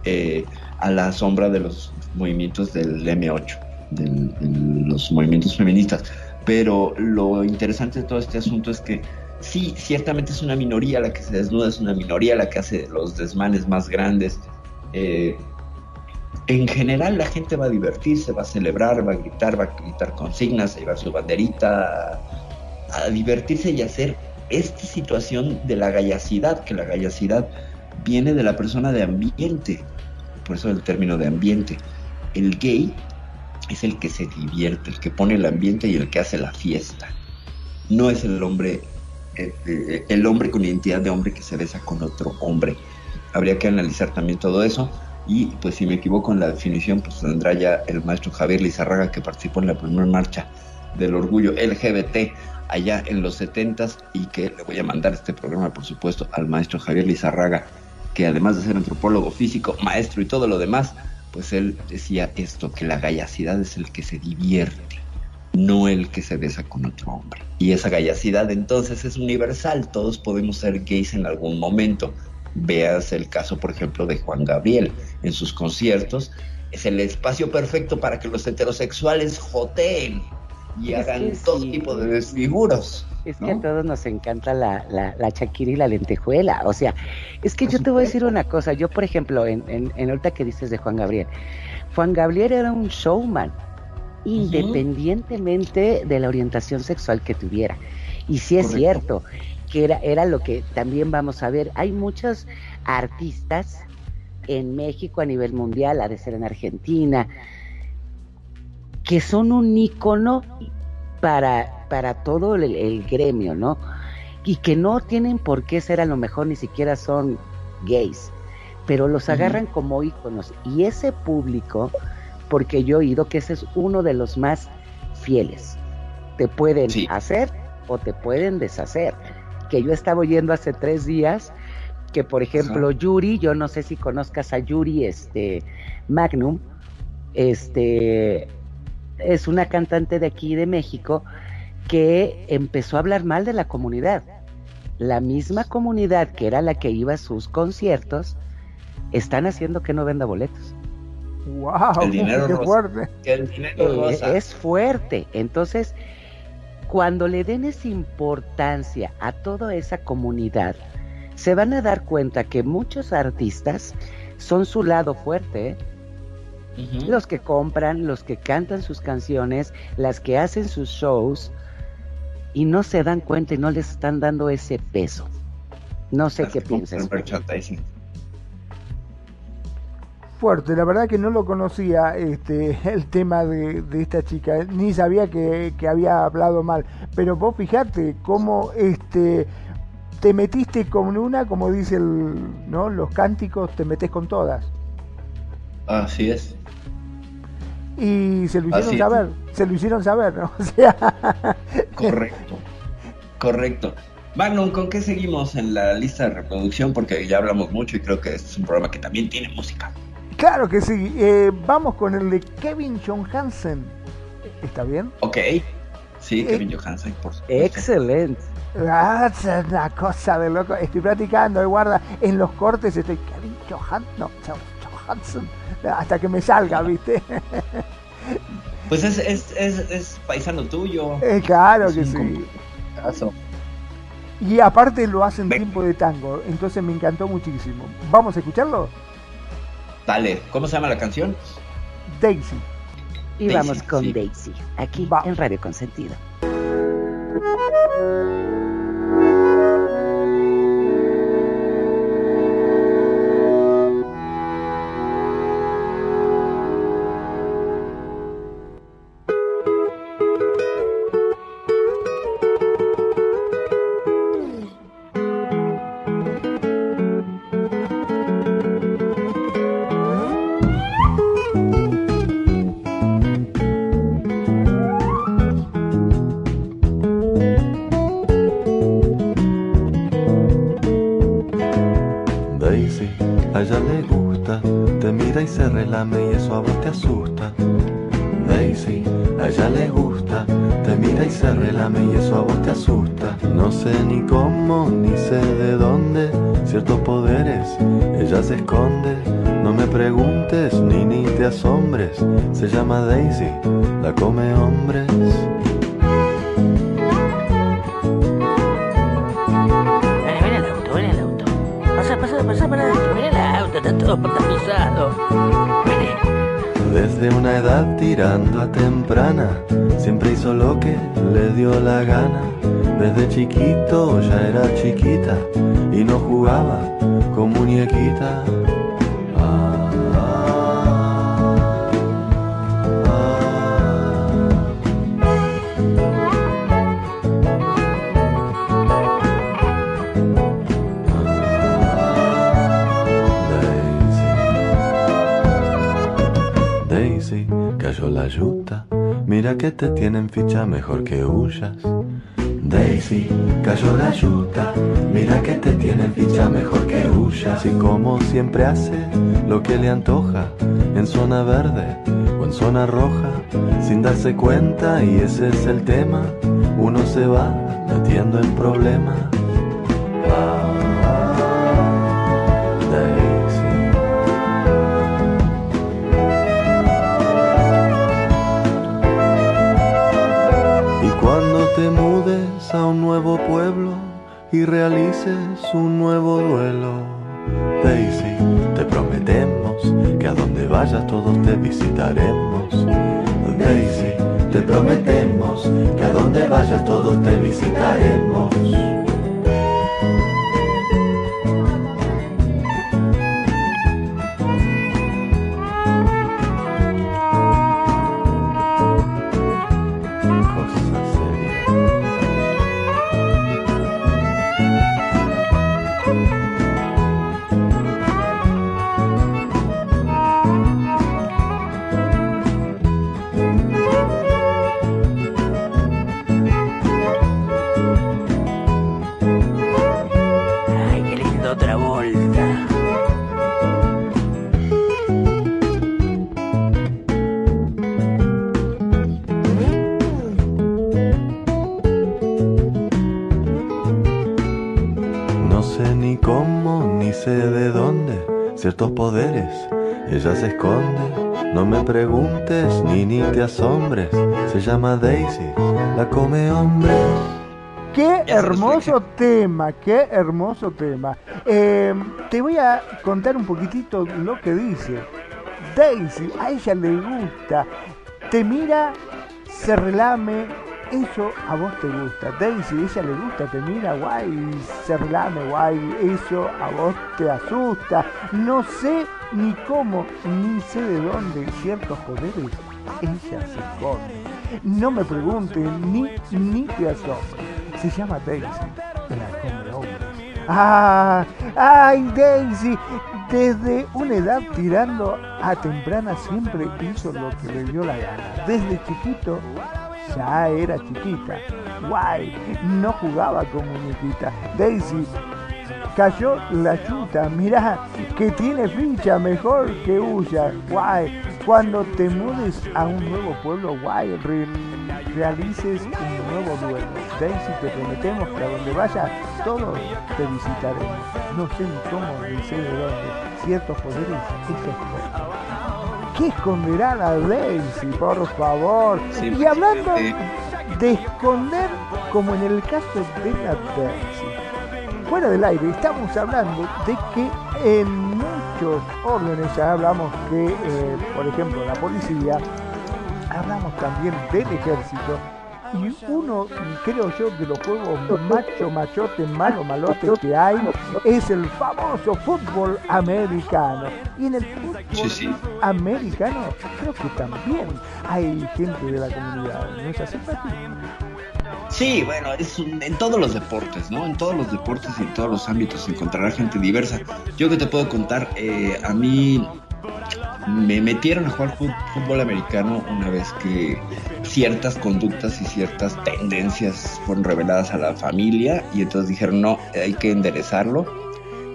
eh, a la sombra de los movimientos del M8, del- de los movimientos feministas. Pero lo interesante de todo este asunto es que sí, ciertamente es una minoría la que se desnuda, es una minoría la que hace los desmanes más grandes. eh, en general la gente va a divertirse, va a celebrar, va a gritar, va a gritar consignas, a llevar su banderita, a, divertirse y hacer esta situación de la gallacidad, que la gallacidad viene de la persona de ambiente, por eso el término de ambiente. El gay es el que se divierte, el que pone el ambiente y el que hace la fiesta. No es el hombre, eh, eh, el hombre con identidad de hombre que se besa con otro hombre. Habría que analizar también todo eso. Y pues si me equivoco en la definición, pues tendrá ya el maestro Javier Lizarraga que participó en la primera marcha del orgullo LGBT allá en los 70 y que le voy a mandar este programa, por supuesto, al maestro Javier Lizarraga, que además de ser antropólogo físico, maestro y todo lo demás, pues él decía esto, que la gallacidad es el que se divierte, no el que se besa con otro hombre. Y esa gallacidad entonces es universal, todos podemos ser gays en algún momento. Veas el caso, por ejemplo, de Juan Gabriel en sus conciertos. Es el espacio perfecto para que los heterosexuales joteen y Es hagan todo sí. tipo de desfiguros. Es que a todos nos encanta la, la, la Shakira y la lentejuela. O sea, es que yo te voy a decir una cosa. Yo, por ejemplo, en, en, en ahorita que dices de Juan Gabriel, Juan Gabriel era un showman, independientemente de la orientación sexual que tuviera. Y sí es Correcto. cierto que era, era lo que también vamos a ver. Hay muchos artistas en México a nivel mundial, ha de ser en Argentina, que son un ícono para, para todo el, el gremio, ¿no? Y que no tienen por qué ser a lo mejor ni siquiera son gays, pero los agarran como íconos. Y ese público, porque yo he oído que ese es uno de los más fieles. Te pueden Sí. hacer o te pueden deshacer. Que yo estaba oyendo hace tres días que, por ejemplo, Yuri, yo no sé si conozcas a Yuri este, Magnum, este, es una cantante de aquí de México que empezó a hablar mal de la comunidad. La misma comunidad que era la que iba a sus conciertos, están haciendo que no venda boletos. ¡Wow! El dinero ¡Qué rosa. fuerte! Que el dinero Eh, rosa. es fuerte. Entonces, cuando le den esa importancia a toda esa comunidad, se van a dar cuenta que muchos artistas son su lado fuerte. ¿eh? Los que compran, los que cantan sus canciones, las que hacen sus shows y no se dan cuenta y no les están dando ese peso. No sé Las qué piensas. Fuerte, la verdad que no lo conocía este el tema de, de esta chica, ni sabía que, que había hablado mal. Pero vos fijate cómo este te metiste con una, como dice el, ¿no? los cánticos, te metes con todas. Así es. Y se lo hicieron Así es. saber, se lo hicieron saber, ¿no? O sea, Correcto, correcto. Magnum, ¿con qué seguimos en la lista de reproducción? Porque ya hablamos mucho y creo que este es un programa que también tiene música. claro que sí. Eh, vamos con el de Kevin Johansen. ¿Está bien? Ok. Sí, Eh, Kevin Johansen, por supuesto. Excelente. Ah, es una cosa de loco. Estoy practicando, eh, guarda. En los cortes estoy Kevin Johansen. No, Johansen. Hasta que me salga, ¿viste? Pues es, es, es, es paisano tuyo. Eh, claro Es que sí. Y aparte lo hace en Ve- tiempo de tango. Entonces me encantó muchísimo. ¿Vamos a escucharlo? Dale, ¿cómo se llama la canción? Daisy. Y Daisy, vamos con sí. Daisy, aquí Va. en Radio Consentido. Se llama Daisy, la come hombres. Ven, ven el auto, ven el auto. Pasa, pasa, pasa para adentro, ven el auto, está todo tapizado. Vení. Desde una edad tirando a temprana, siempre hizo lo que le dio la gana. Desde chiquito ya era chiquita y no jugaba con muñequita. Que te tienen ficha mejor que huyas. Daisy, cayó la yuta. Mira que te tienen ficha mejor que huyas. Y como siempre hace lo que le antoja. En zona verde o en zona roja. Sin darse cuenta, y ese es el tema. Uno se va metiendo en problemas. Realices un nuevo duelo, qué hermoso tema. Eh, te voy a contar un poquitito lo que dice. Daisy, a ella le gusta, te mira, se relame, eso a vos te gusta. Daisy, a ella le gusta, te mira, guay, se relame, guay, eso a vos te asusta. No sé ni cómo, ni sé de dónde ciertos poderes, ella se esconde. No me pregunten, ni, ni te asombres. Se llama Daisy, Ah, ay Daisy, desde una edad tirando a temprana siempre hizo lo que le dio la gana. Desde chiquito ya era chiquita. Guay, no jugaba con muñequita. Daisy cayó la chuta, mirá que tiene ficha mejor que Ulla. Guay, cuando te mudes a un nuevo pueblo, guay, re- realices un nuevo duelo. Daisy, te prometemos que a donde vayas, todos te visitaremos. No sé ni cómo ni sé de dónde. Ciertos poderes es. ¿Qué esconderá la Daisy, por favor? Sí, y hablando sí. de esconder, como en el caso de la Daisy. Fuera del aire, estamos hablando de que en muchos órdenes, ya hablamos que, eh, por ejemplo, la policía, hablamos también del ejército, y uno, creo yo, de los juegos macho, machote, malo, malote que hay, es el famoso fútbol americano. Y en el fútbol Sí, sí. americano, creo que también hay gente de la comunidad, ¿no es así? Sí, bueno, es un- en todos los deportes, ¿no? En todos los deportes y en todos los ámbitos encontrará gente diversa. Yo que te puedo contar, eh, a mí me metieron a jugar fútbol americano una vez que ciertas conductas y ciertas tendencias fueron reveladas a la familia y entonces dijeron, no, hay que enderezarlo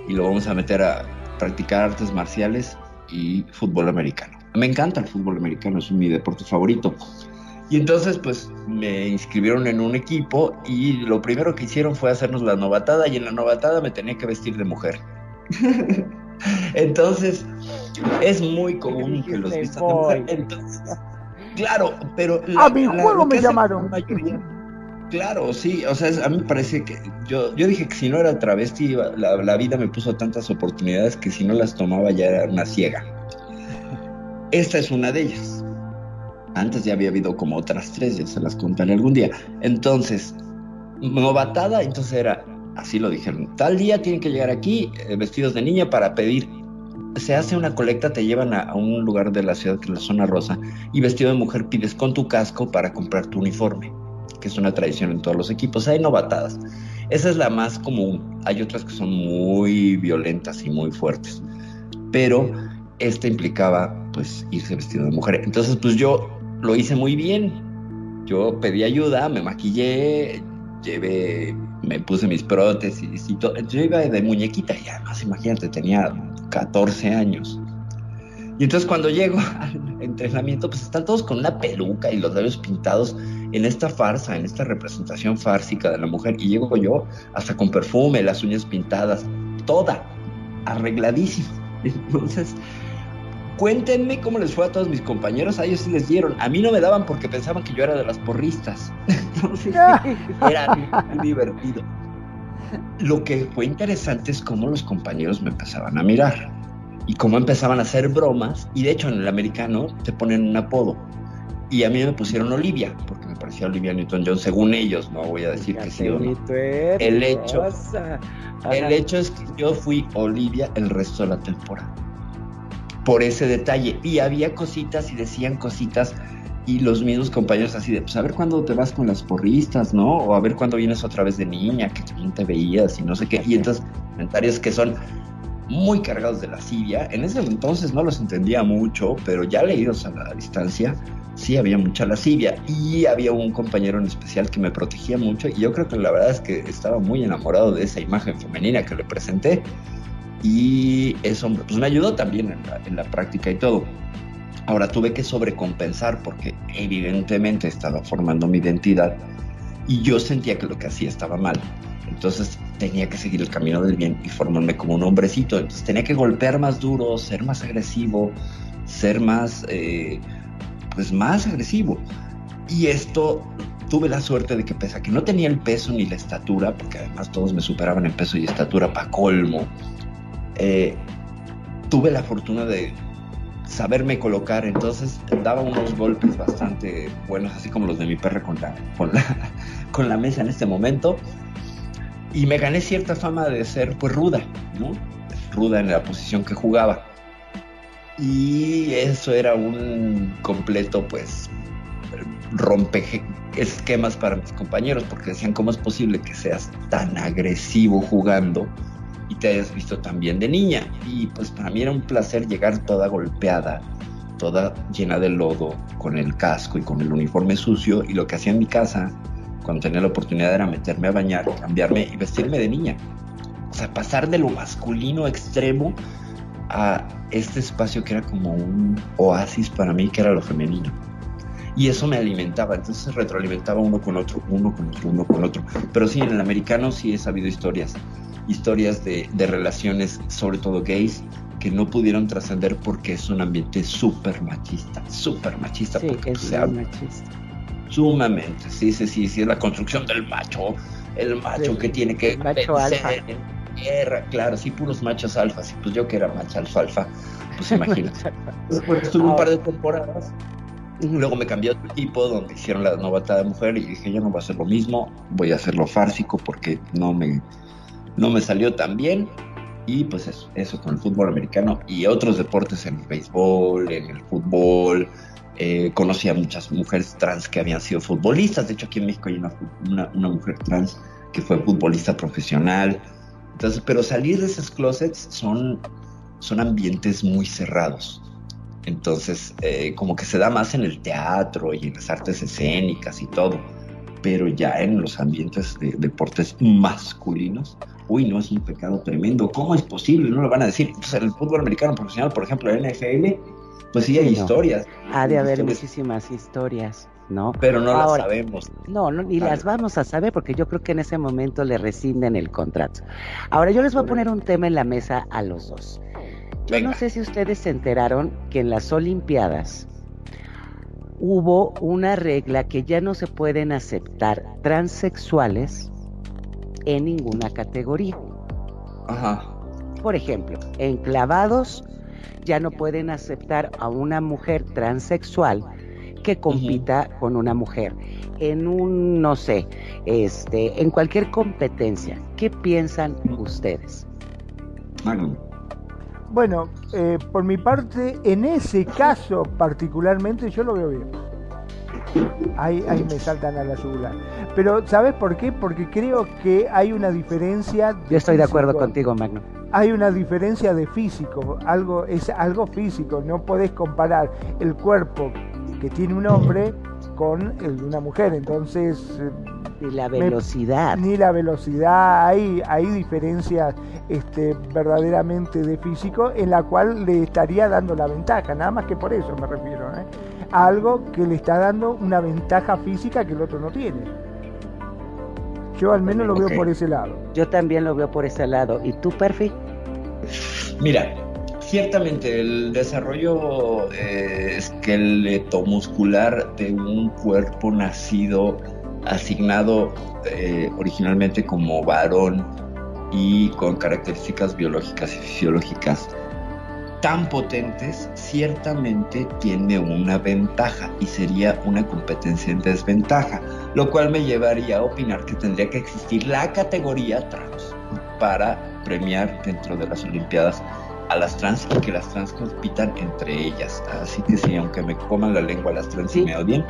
y lo vamos a meter a practicar artes marciales y fútbol americano. Me encanta el fútbol americano, es mi deporte favorito. Y entonces, pues, me inscribieron en un equipo y lo primero que hicieron fue hacernos la novatada y en la novatada me tenía que vestir de mujer. entonces, es muy común que los vistan de mujer. Entonces, claro, pero... A mi juego me llamaron. la mayoría- Claro, sí, o sea, a mí me parece que yo, yo dije que si no era travesti, la, la vida me puso tantas oportunidades que si no las tomaba ya era una ciega. Esta es una de ellas. Antes ya había habido como otras tres, ya se las contaré algún día. Entonces, novatada, entonces era, así lo dijeron, tal día tienen que llegar aquí eh, vestidos de niña para pedir. Se hace una colecta, te llevan a, a un lugar de la ciudad que es la zona rosa y vestido de mujer pides con tu casco para comprar tu uniforme, que es una tradición en todos los equipos. Hay novatadas. Esa es la más común. Hay otras que son muy violentas y muy fuertes. Pero esta implicaba pues irse vestido de mujer. Entonces pues yo lo hice muy bien. Yo pedí ayuda, me maquillé, llevé, me puse mis prótesis y todo. Yo iba de muñequita y además imagínate, tenía 14 años. Y entonces cuando llego al entrenamiento, pues están todos con una peluca y los labios pintados en esta farsa, en esta representación fársica de la mujer. Y llego yo hasta con perfume, las uñas pintadas, toda arregladísima. Entonces, cuéntenme cómo les fue a todos mis compañeros. A ellos sí les dieron. A mí no me daban porque pensaban que yo era de las porristas. Entonces, era muy divertido. Lo que fue interesante es cómo los compañeros me empezaban a mirar y cómo empezaban a hacer bromas. Y de hecho, en el americano te ponen un apodo. Y a mí me pusieron Olivia, porque me parecía Olivia Newton-John, según ellos, no voy a decir que sí o no. El hecho- El hecho es que yo fui Olivia el resto de la temporada. Por ese detalle. Y había cositas y decían cositas. Y los mismos compañeros así de, pues a ver cuándo te vas con las porristas, ¿no? O a ver cuándo vienes otra vez de niña, que también te veías y no sé qué. Y entonces, comentarios que son muy cargados de lascivia. En ese entonces no los entendía mucho, pero ya leídos a la distancia, sí había mucha lascivia. Y había un compañero en especial que me protegía mucho. Y yo creo que la verdad es que estaba muy enamorado de esa imagen femenina que le presenté. Y eso pues, me ayudó también en la, práctica y todo. Ahora tuve que sobrecompensar porque evidentemente estaba formando mi identidad y yo sentía que lo que hacía estaba mal. Entonces tenía que seguir el camino del bien y formarme como un hombrecito. Entonces tenía que golpear más duro, ser más agresivo, ser más, eh, pues más agresivo. Y esto tuve la suerte de que pese a que no tenía el peso ni la estatura, porque además todos me superaban en peso y estatura para colmo, eh, tuve la fortuna de saberme colocar, entonces daba unos golpes bastante buenos, así como los de mi perra con la, con la, con la mesa en este momento, y me gané cierta fama de ser pues ruda, ¿no? Ruda en la posición que jugaba. Y eso era un completo pues rompe esquemas para mis compañeros porque decían cómo es posible que seas tan agresivo jugando y te hayas visto también de niña. Y pues para mí era un placer llegar toda golpeada, toda llena de lodo, con el casco y con el uniforme sucio. Y lo que hacía en mi casa, cuando tenía la oportunidad, era meterme a bañar, cambiarme y vestirme de niña. O sea, pasar de lo masculino extremo a este espacio que era como un oasis para mí, que era lo femenino. Y eso me alimentaba, entonces retroalimentaba uno con otro, uno con otro, uno con otro. Pero sí, en el americano sí he sabido historias, historias de, de relaciones, sobre todo gays, que no pudieron trascender porque es un ambiente súper machista, súper machista. Sí, porque es se muy habla machista. sumamente, sí, sí, sí, sí, es la construcción del macho, el macho que tiene que macho vencer alfa. en guerra, claro, sí, puros machos alfas, y pues yo que era macho alfa alfa, pues imagínate. Después estuve un par de temporadas, luego me cambié a otro equipo donde hicieron la novatada de mujer y dije, yo no voy a hacer lo mismo, voy a hacerlo fársico porque no me, no me salió tan bien. Y pues eso, con el fútbol americano y otros deportes en el béisbol, en el fútbol. Eh, conocí a muchas mujeres trans que habían sido futbolistas. De hecho, aquí en México hay una, una mujer trans que fue futbolista profesional. Entonces, pero salir de esos closets son, son ambientes muy cerrados. Entonces, eh, como que se da más en el teatro y en las artes escénicas y todo. Pero ya en los ambientes de deportes masculinos, uy, no es un pecado tremendo. ¿Cómo es posible? No lo van a decir. Pues en el fútbol americano profesional, por ejemplo, la NFL, pues sí hay No. historias. Ha de haber Historias, muchísimas historias, ¿no? Pero no Ahora, las sabemos. No, no, ni Claro. las vamos a saber porque yo creo que en ese momento le rescinden el contrato. Ahora yo les voy a poner un tema en la mesa a los dos. Yo Venga. no sé si ustedes se enteraron que en las Olimpiadas hubo una regla que ya no se pueden aceptar transexuales en ninguna categoría. Ajá. Por ejemplo, en clavados ya no pueden aceptar a una mujer transexual que compita con una mujer en un no sé, este, en cualquier competencia. ¿Qué piensan ustedes? Bueno, eh, por mi parte, en ese caso particularmente yo lo veo bien. Ahí, ahí me saltan a la yugular. Pero ¿sabes por qué? Porque creo que hay una diferencia. Yo estoy de acuerdo contigo, Magno. Hay una diferencia de físico, algo es algo físico. No podés comparar el cuerpo que tiene un hombre con el de una mujer. Entonces, eh, Y la Me- velocidad. ni la velocidad, hay, hay diferencias este, verdaderamente de físico en la cual le estaría dando la ventaja, nada más que por eso me refiero, ¿eh? a algo que le está dando una ventaja física que el otro no tiene. Yo al menos lo veo por ese lado. Yo también lo veo por ese lado. ¿Y tú, Perfi? Mira, ciertamente el desarrollo eh, esqueleto-muscular de un cuerpo nacido asignado eh, originalmente como varón y con características biológicas y fisiológicas tan potentes, ciertamente tiene una ventaja y sería una competencia en desventaja, lo cual me llevaría a opinar que tendría que existir la categoría trans para premiar dentro de las Olimpiadas a las trans y que las trans compitan entre ellas. Así que sí, aunque me coman la lengua las trans y me odien,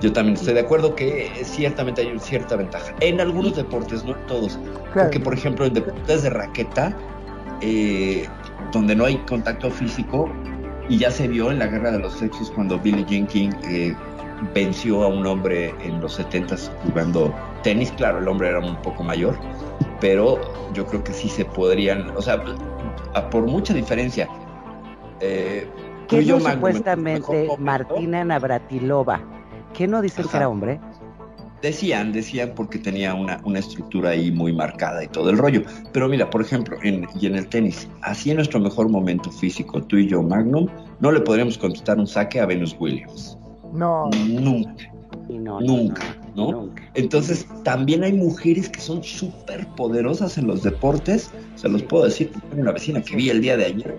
yo también estoy de acuerdo que eh, ciertamente hay cierta ventaja. En algunos deportes, no en todos. Claro. Porque, por ejemplo, en deportes de raqueta, eh, donde no hay contacto físico, y ya se vio en la guerra de los sexos cuando Billie Jean King eh, venció a un hombre en los 70s jugando tenis. Claro, el hombre era un poco mayor, pero yo creo que sí se podrían, o sea, a- por mucha diferencia. Eh, ¿Qué no supuestamente Martina Navratilova? ¿Qué no dicen que era hombre? Decían, decían porque tenía una, una estructura ahí muy marcada y todo el rollo. Pero mira, por ejemplo, en, y en el tenis, así en nuestro mejor momento físico, tú y yo, Magnum, no le podríamos contestar un saque a Venus Williams. No, Nunca, no, no, nunca, no, ¿no? nunca. Entonces, también hay mujeres que son súper poderosas en los deportes. Se los puedo decir, porque tengo una vecina que vi el día de ayer,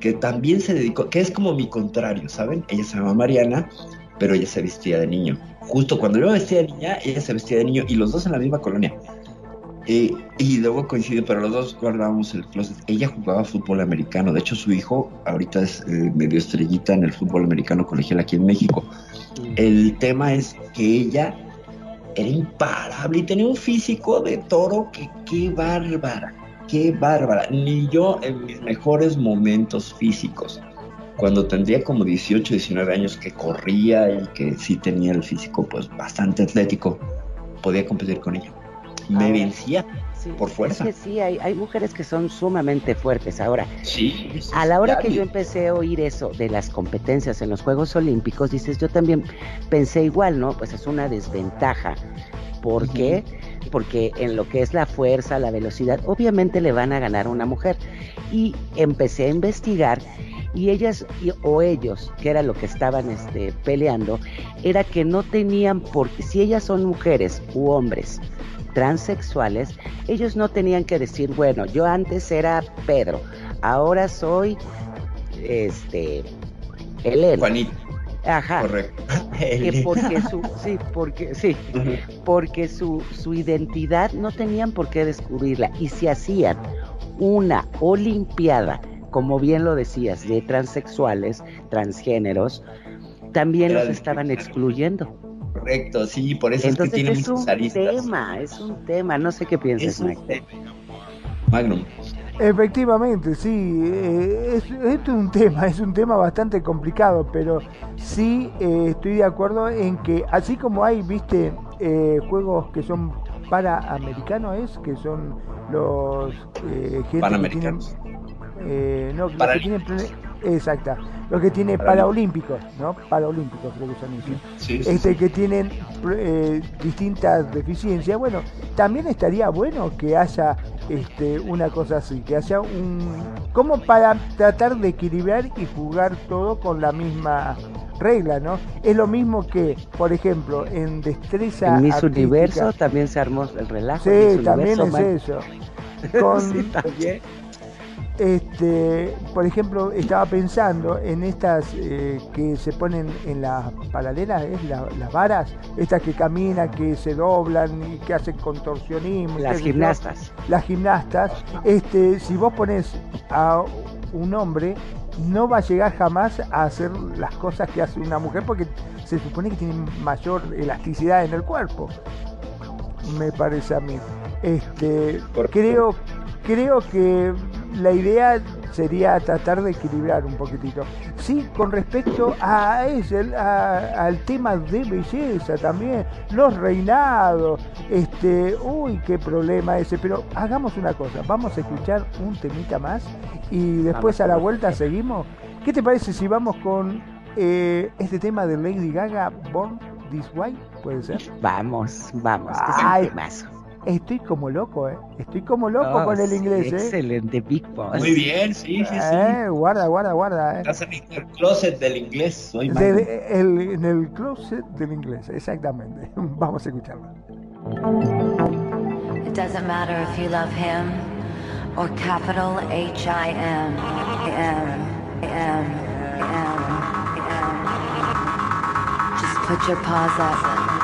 que también se dedicó, que es como mi contrario, ¿saben? Ella se llama Mariana, pero ella se vestía de niño. Justo cuando yo me vestía de niña, ella se vestía de niño y los dos en la misma colonia. Eh, y luego coincide, pero los dos guardábamos el closet. Ella jugaba fútbol americano. De hecho, su hijo ahorita es eh, medio estrellita en el fútbol americano colegial aquí en México. El tema es que ella era imparable y tenía un físico de toro que qué bárbara. qué bárbara. Ni yo en mis mejores momentos físicos, cuando tendría como 18, 19 años que corría y que sí tenía el físico pues bastante atlético, podía competir con ella. Me Ah. vencía Sí, por fuerza. es que sí, hay, hay mujeres que son sumamente fuertes. Ahora, Sí. a la hora que yo empecé a oír eso de las competencias en los Juegos Olímpicos, dices, yo también pensé igual, ¿no? Pues es una desventaja. ¿Por qué? Porque en lo que es la fuerza, la velocidad, obviamente le van a ganar a una mujer. Y empecé a investigar y ellas y- o ellos, que era lo que estaban este, peleando, era que no tenían, porque si ellas son mujeres u hombres transexuales, ellos no tenían que decir, bueno, yo antes era Pedro, ahora soy este Elena. Juanita, Ajá. correcto. Que porque su, sí, porque sí, porque su, su identidad no tenían por qué descubrirla. Y si hacían una olimpiada, como bien lo decías, de transexuales, transgéneros, también Era los estaban excluyendo. Correcto, sí, por eso Entonces es que tiene es muchas un aristas. tema, es un tema, no sé qué piensas, Es un tema. Magnum. Efectivamente, sí, eh, es, esto es un tema, es un tema bastante complicado, pero sí eh, estoy de acuerdo en que así como hay, viste, eh, juegos que son paraamericanos, es que son los eh, gente que tienen, Panamericanos. Eh, no, los que tienen, exacta, los que tienen Paralímpicos. paraolímpicos, ¿no? Paraolímpicos creo que son Sí, sí, este, sí. que tienen eh, distintas deficiencias. Bueno, también estaría bueno que haya este, una cosa así, que haya un... como para tratar de equilibrar y jugar todo con la misma regla, ¿no? Es lo mismo que, por ejemplo, en destreza... En Miss artística- Universo también se armó el relajo. Sí, también Universo, es eso. Con, Sí, también. Este, por ejemplo, estaba pensando en estas eh, que se ponen en las paralelas, ¿es? La- las varas, estas que caminan, que se doblan y que hacen contorsionismo. Las gimnastas. Las gimnastas, este, si vos pones a un hombre, no va a llegar jamás a hacer las cosas que hace una mujer porque se supone que tiene mayor elasticidad en el cuerpo. Me parece a mí. Este, creo, creo que la idea sería tratar de equilibrar un poquitito. Sí, con respecto a ese, a- al tema de belleza también, los reinados, este, uy, qué problema ese, pero hagamos una cosa, vamos a escuchar un temita más y después a la vuelta seguimos. ¿Qué te parece si vamos con eh, este tema de Lady Gaga, Born This Way? ¿Puede ser? Vamos, vamos. que es un. Estoy como loco, ¿eh? Estoy como loco Oh, con el sí, inglés, ¿eh? Excelente, Big Boss. Muy bien, sí, sí, sí. Eh, guarda, guarda, guarda, ¿eh? Estás en el closet del inglés. Soy el- en el closet del inglés, exactamente. Vamos a escucharlo. It doesn't matter if you love him or capital H I M. M. M. M. M. Just put your paws up.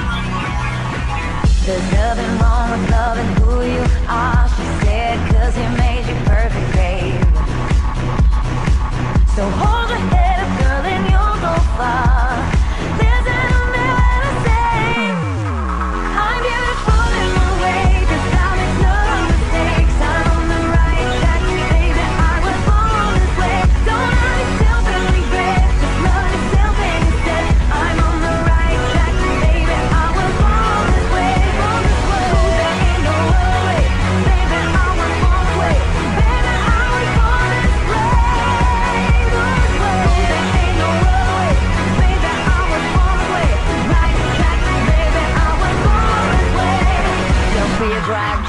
There's nothing wrong with loving who you are, she said, cause he made you perfect, babe. So hold your head up, girl, and you'll go far.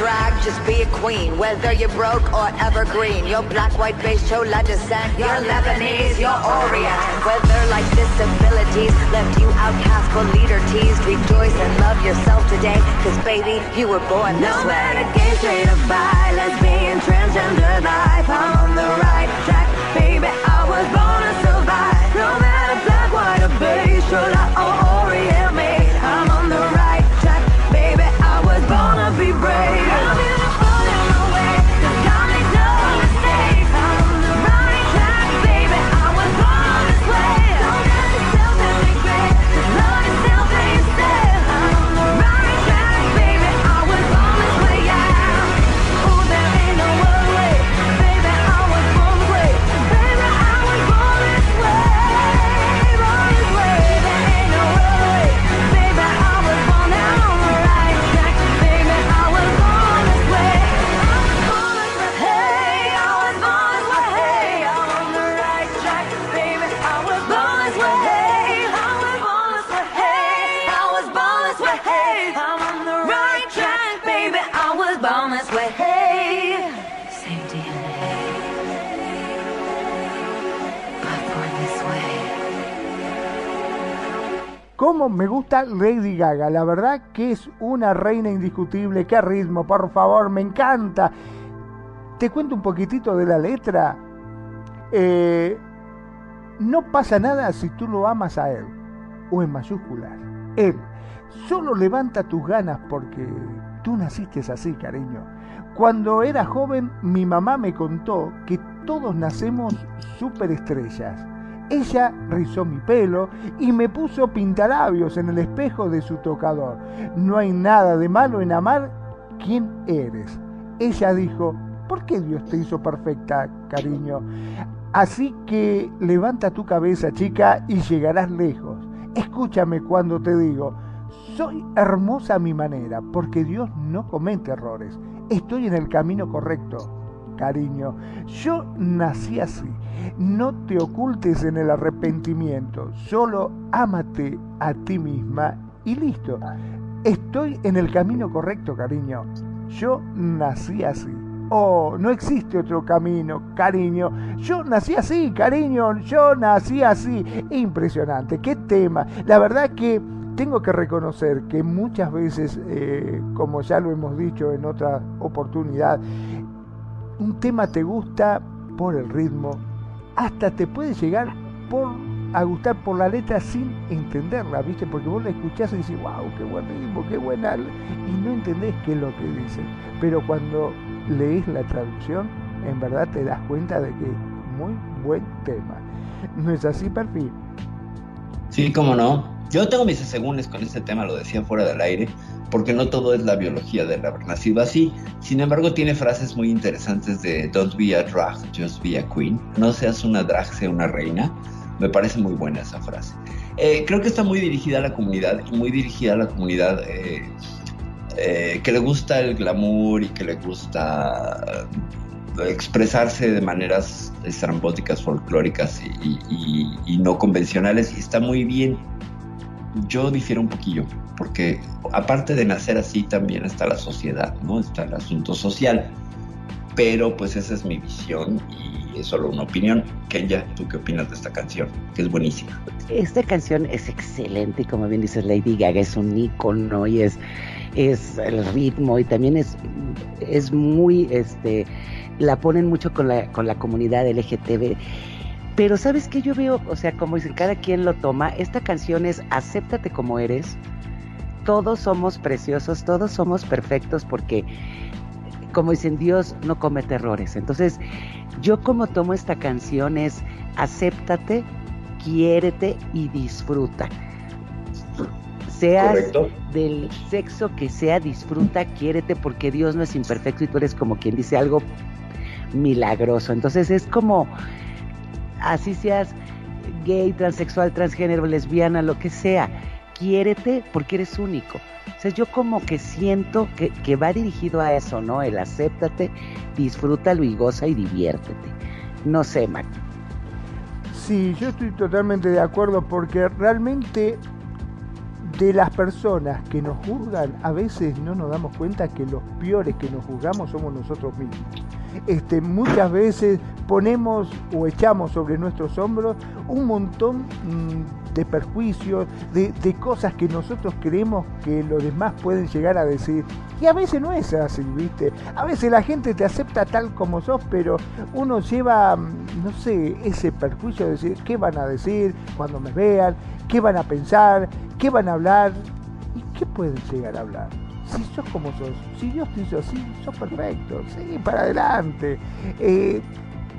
drag, just be a queen. Whether you're broke or evergreen, you're black, white, beige, chola descent, your Lebanese, you're Orient. Whether life's disabilities left you outcast but leader teased, rejoice and love yourself today. Cause baby, you were born this No way. matter gay, straight or bi, lesbian, transgender life, I'm on the right track, baby. I was born to survive. No matter black, white or beige, chola or Orient me gusta Lady Gaga, la verdad que es una reina indiscutible, qué ritmo, por favor, me encanta. Te cuento un poquitito de la letra. Eh, no pasa nada si tú lo amas a él, o en mayúsculas, él. Solo levanta tus ganas porque tú naciste así, cariño. Cuando era joven, mi mamá me contó que todos nacemos superestrellas. Ella rizó mi pelo y me puso pintalabios en el espejo de su tocador. No hay nada de malo en amar quién eres. Ella dijo, ¿por qué Dios te hizo perfecta, cariño? Así que levanta tu cabeza, chica, y llegarás lejos. Escúchame cuando te digo, soy hermosa a mi manera, porque Dios no comete errores. Estoy en el camino correcto, cariño. Yo nací así. No te ocultes en el arrepentimiento. Solo ámate a ti misma y listo. Estoy en el camino correcto, cariño. Yo nací así. Oh, no existe otro camino, cariño. Yo nací así, cariño. Yo nací así. Impresionante. Qué tema. La verdad que tengo que reconocer que muchas veces, eh, como ya lo hemos dicho en otra oportunidad, un tema te gusta por el ritmo, hasta te puede llegar por a gustar por la letra sin entenderla, ¿viste? Porque vos la escuchás y dices, wow, qué buen ritmo, qué buena, y no entendés qué es lo que dice. Pero cuando lees la traducción, en verdad te das cuenta de que es muy buen tema. ¿No es así, Perfil? Sí, cómo no. Yo tengo mis asegúnes con este tema, lo decía fuera del aire, porque no todo es la biología del haber nacido así. Sin embargo, tiene frases muy interesantes de Don't be a drag, just be a queen. No seas una drag, sea una reina. Me parece muy buena esa frase. Eh, creo que está muy dirigida a la comunidad y muy dirigida a la comunidad eh, eh, que le gusta el glamour y que le gusta expresarse de maneras estrambóticas, folclóricas y, y- no convencionales y está muy bien. Yo difiero un poquillo, porque aparte de nacer así también está la sociedad, ¿no? Está el asunto social. Pero pues esa es mi visión y es solo una opinión. Kenya, ¿tú qué opinas de esta canción? Que es buenísima. Esta canción es excelente y como bien dices Lady Gaga es un icono y es, es el ritmo y también es, es muy, este, la ponen mucho con la, con la comunidad LGTB. Pero sabes que yo veo, o sea, como dicen, cada quien lo toma, esta canción es acéptate como eres. Todos somos preciosos, todos somos perfectos porque, como dicen, Dios no comete errores. Entonces, yo como tomo esta canción es acéptate, quiérete y disfruta. Seas Correcto. del sexo que sea, disfruta, quiérete porque Dios no es imperfecto y tú eres como quien dice algo milagroso. Entonces es como, así seas gay, transexual, transgénero, lesbiana, lo que sea, quiérete porque eres único. O sea, yo como que siento que, que va dirigido a eso, ¿no? El acéptate, disfrútalo y goza y diviértete. No sé, Mac. Sí, yo estoy totalmente de acuerdo porque realmente de las personas que nos juzgan, a veces no nos damos cuenta que los peores que nos juzgamos somos nosotros mismos. Este, muchas veces ponemos o echamos sobre nuestros hombros un montón mm, de perjuicios, de, de cosas que nosotros creemos que los demás pueden llegar a decir. Y a veces no es así, ¿viste? A veces la gente te acepta tal como sos, pero uno lleva, mm, no sé, ese perjuicio de decir, ¿qué van a decir cuando me vean? ¿Qué van a pensar? ¿Qué van a hablar? ¿Y qué pueden llegar a hablar? Si sos como sos, si Dios te hizo así, sos perfecto, seguí para adelante. Eh,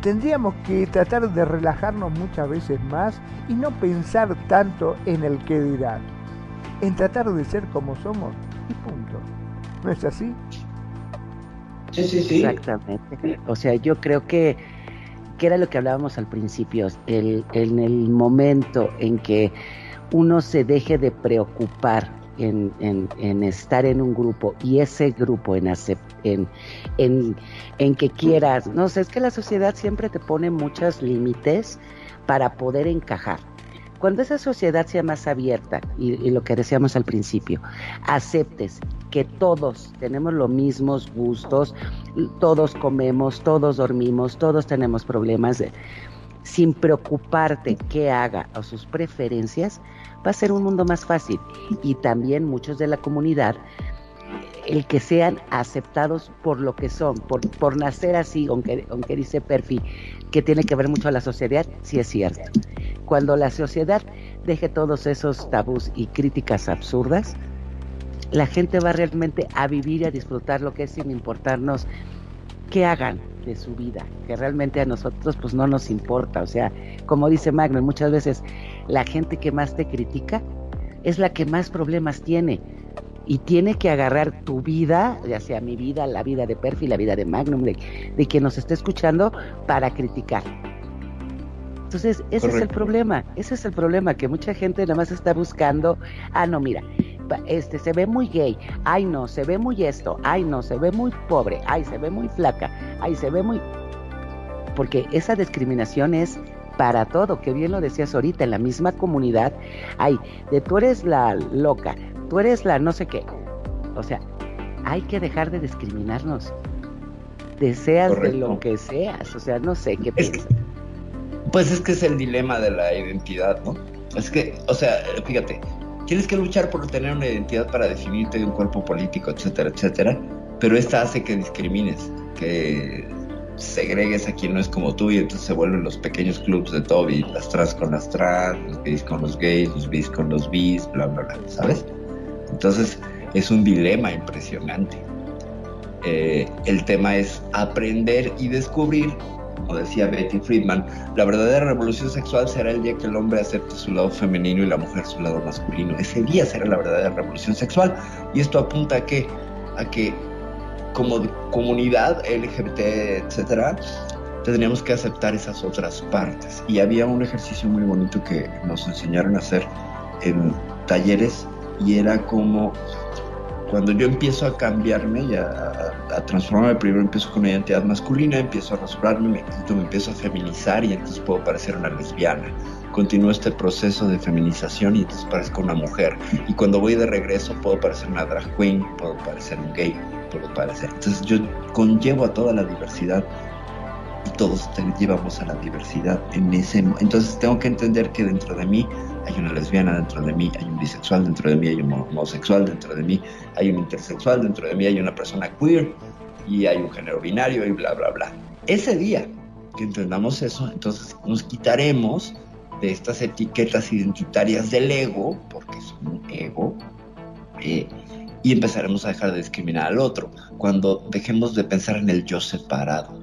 tendríamos que tratar de relajarnos muchas veces más y no pensar tanto en el que dirán, en tratar de ser como somos y punto. ¿No es así? Sí, sí, sí. Exactamente. O sea, yo creo que, que era lo que hablábamos al principio, el, en el momento en que uno se deje de preocupar en, en- en estar en un grupo y ese grupo en, acep- en, en, en que quieras, no sé, es que la sociedad siempre te pone muchos límites para poder encajar. Cuando esa sociedad sea más abierta, y, y lo que decíamos al principio, aceptes que todos tenemos los mismos gustos, todos comemos, todos dormimos, todos tenemos problemas, sin preocuparte qué haga o sus preferencias, va a ser un mundo más fácil. Y también muchos de la comunidad, el que sean aceptados por lo que son, por, por nacer así, aunque, aunque dice Perfi, que tiene que ver mucho a la sociedad, sí es cierto. Cuando la sociedad deje todos esos tabús y críticas absurdas, la gente va realmente a vivir y a disfrutar lo que es sin importarnos qué hagan de su vida, que realmente a nosotros pues no nos importa, o sea, como dice Magno, muchas veces la gente que más te critica es la que más problemas tiene y tiene que agarrar tu vida, ya sea mi vida, la vida de Perfi, la vida de Magnum, de, de quien nos esté escuchando, para criticar. Entonces, ese es el problema, ese es el problema, que mucha gente nada más está buscando, ah, no, mira, este se ve muy gay, ay no, se ve muy esto, ay no, se ve muy pobre, ay se ve muy flaca, ay se ve muy... Porque esa discriminación es para todo, que bien lo decías ahorita, en la misma comunidad, hay de tú eres la loca, tú eres la no sé qué. O sea, hay que dejar de discriminarnos. Deseas de lo que seas, o sea, no sé qué Es piensas. Pues es que es el dilema de la identidad, ¿no? Es que, o sea, fíjate, tienes que luchar por tener una identidad para definirte de un cuerpo político, etcétera, etcétera, pero esta hace que discrimines, que segregues a quien no es como tú y entonces se vuelven los pequeños clubs de Toby, las trans con las trans, los gays con los gays, los bis con los bis, bla, bla, bla, ¿sabes? Entonces es un dilema impresionante. Eh, el tema es aprender y descubrir, decía Betty Friedman, la verdadera revolución sexual será el día que el hombre acepte su lado femenino y la mujer su lado masculino. Ese día será la verdadera revolución sexual. Y esto apunta a que, a que como comunidad LGBT, etcétera, tendríamos que aceptar esas otras partes. Y había un ejercicio muy bonito que nos enseñaron a hacer en talleres y era como cuando yo empiezo a cambiarme y a, transformarme, primero empiezo con una identidad masculina, empiezo a rasurarme, me quito, me empiezo a feminizar y entonces puedo parecer una lesbiana. Continúo este proceso de feminización y entonces parezco una mujer. Y cuando voy de regreso puedo parecer una drag queen, puedo parecer un gay, puedo parecer. Entonces yo conllevo a toda la diversidad y todos te- llevamos a la diversidad en ese entonces tengo que entender que dentro de mí hay una lesbiana dentro de mí hay un bisexual dentro de mí hay un homosexual dentro de mí hay un intersexual dentro de mí hay una persona queer y hay un género binario y bla bla bla ese día que entendamos eso, entonces nos quitaremos de estas etiquetas identitarias del ego, porque es un ego, eh, y empezaremos a dejar de discriminar al otro. Cuando dejemos de pensar en el yo separado.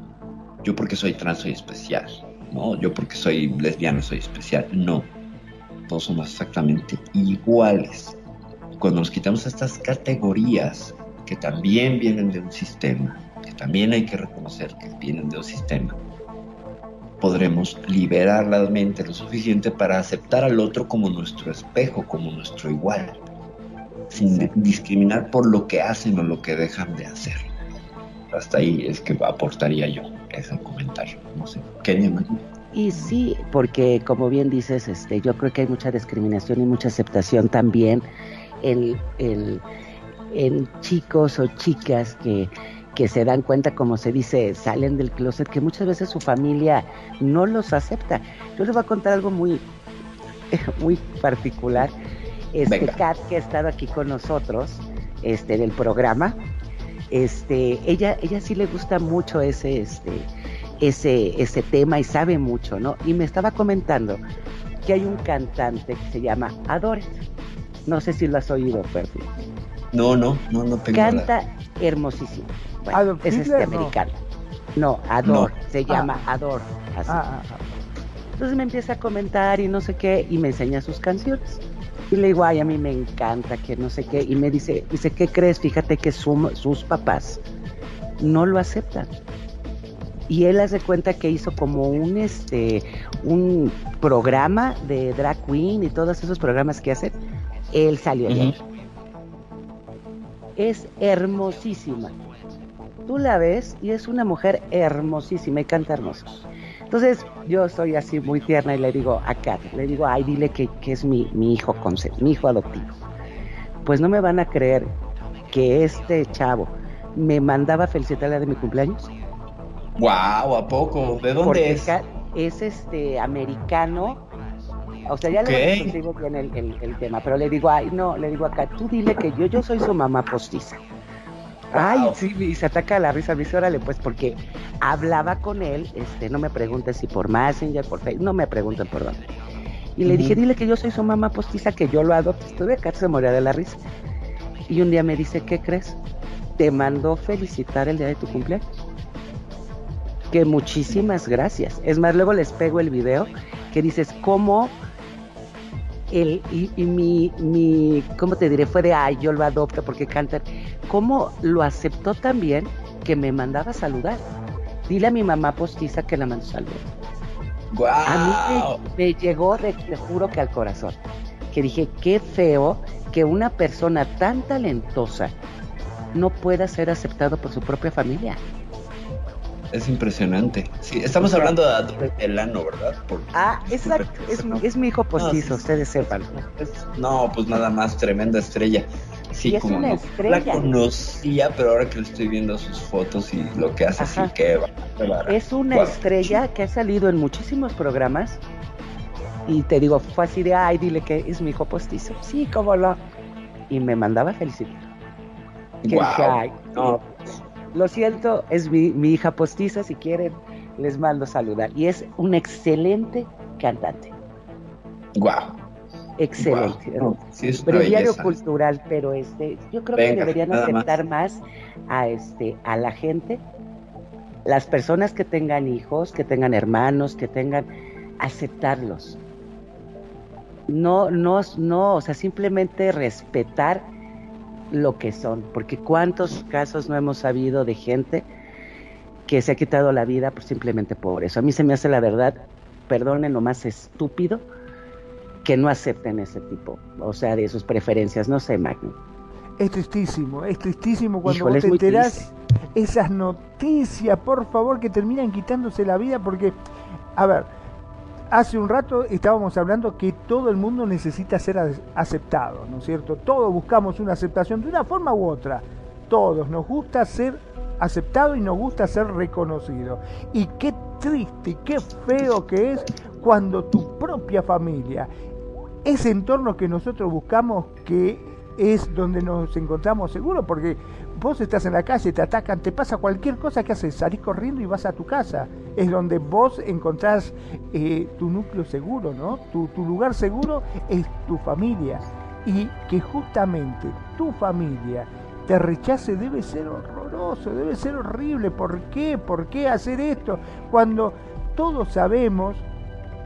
Yo porque soy trans soy especial, ¿no? Yo porque soy lesbiana soy especial. No. Todos somos exactamente iguales. Cuando nos quitamos estas categorías que también vienen de un sistema, que también hay que reconocer que vienen de un sistema, podremos liberar la mente lo suficiente para aceptar al otro como nuestro espejo, como nuestro igual, sin discriminar por lo que hacen o lo que dejan de hacer. Hasta ahí es que aportaría yo ese comentario. No sé, Kenia, Maggie? Y sí, porque como bien dices, este, yo creo que hay mucha discriminación y mucha aceptación también en, en, en chicos o chicas que, que se dan cuenta, como se dice, salen del closet, que muchas veces su familia no los acepta. Yo les voy a contar algo muy, muy particular. Este Venga. Kat, que ha estado aquí con nosotros, este, en el programa, este, ella, ella sí le gusta mucho ese, este, ese, ese tema y sabe mucho, ¿no? Y me estaba comentando que hay un cantante que se llama Adore. No sé si lo has oído, Perfi. No, no, no, no tengo Canta hermosísimo. Bueno, Adolf es este no. americano. No, Adore, No. se llama Adore. así. Ah, ah, ah. Entonces me empieza a comentar y no sé qué, y me enseña sus canciones. Y le digo, ay, a mí me encanta, que no sé qué. Y me dice, dice, ¿qué crees? Fíjate que su- sus papás no lo aceptan. Y él hace cuenta que hizo como un este un programa de drag queen y todos esos programas que hacen. Él salió de ahí. Es hermosísima. Tú la ves y es una mujer hermosísima y canta hermoso. Entonces yo soy así muy tierna y le digo a Kat, le digo, ay, dile que, que es mi, mi hijo conce- mi hijo adoptivo. Pues no me van a creer que este chavo me mandaba felicitarla de mi cumpleaños. Guau, ¿a poco? ¿De dónde porque es? Es este americano. O sea, ya Ok. le contigo bien el, el- el tema, pero le digo, ay, no, le digo acá, tú dile que yo, yo soy su mamá postiza. Ay, Wow. sí, y se ataca la risa, me dice, órale, pues, porque hablaba con él, este, no me preguntes si por Messenger, por Facebook, no me pregunten por dónde. Y le dije, dile que yo soy su mamá postiza, que yo lo adopto. Estuve acá, se moría de la risa. Y un día me dice, ¿qué crees? Te mandó felicitar el día de tu cumpleaños. Que muchísimas gracias. Es más, luego les pego el video que dices, ¿cómo el, y, y mi, mi, ¿cómo te diré? Fue de, ay, yo lo adopto porque cantan. ¿Cómo lo aceptó también que me mandaba a saludar? Dile a mi mamá postiza que la mando saludar. A mí me, me llegó, de, te juro que al corazón, que dije, qué feo que una persona tan talentosa no pueda ser aceptado por su propia familia. Es impresionante. Sí, estamos hablando de Adore Delano, ¿verdad? Ah, es, es mi hijo postizo, No, sí. ustedes sepan. No, pues nada más, tremenda estrella. Sí, es como una no estrella. la conocía, pero ahora que estoy viendo sus fotos y lo que hace, sí, Ajá. qué va- qué bárbaro. Es una estrella que ha salido en muchísimos programas. Y te digo, fue así de, ay, dile que es mi hijo postizo. Sí, cómo no. Y me mandaba felicitar. Que No, lo siento, es mi, mi hija postiza, si quieren, les mando saludar. Y es un excelente cantante. guau. Excelente. Guau. No, sí, es breviario cultural, pero este, yo creo que deberían aceptar más. a este, a la gente, las personas que tengan hijos, que tengan hermanos, que tengan, aceptarlos. No, no, no, o sea, simplemente respetar lo que son, porque cuántos casos no hemos sabido de gente que se ha quitado la vida pues, simplemente por eso. A mí se me hace la verdad, perdonen lo más estúpido, que no acepten ese tipo, o sea, de sus preferencias, no sé, Magno. Es tristísimo, es tristísimo cuando Híjole, vos te enterás triste. esas noticias, por favor, que terminan quitándose la vida porque, a ver, hace un rato estábamos hablando que todo el mundo necesita ser aceptado, ¿no es cierto? Todos buscamos una aceptación de una forma u otra. Todos nos gusta ser aceptado y nos gusta ser reconocido. Y qué triste, qué feo que es cuando tu propia familia, ese entorno que nosotros buscamos que es donde nos encontramos seguros, porque vos estás en la calle, te atacan, te pasa cualquier cosa que haces, salís corriendo y vas a tu casa. Es donde vos encontrás eh, tu núcleo seguro, ¿no? Tu, tu lugar seguro es tu familia. Y que justamente tu familia te rechace debe ser horroroso, debe ser horrible. ¿Por qué? ¿Por qué hacer esto? Cuando todos sabemos,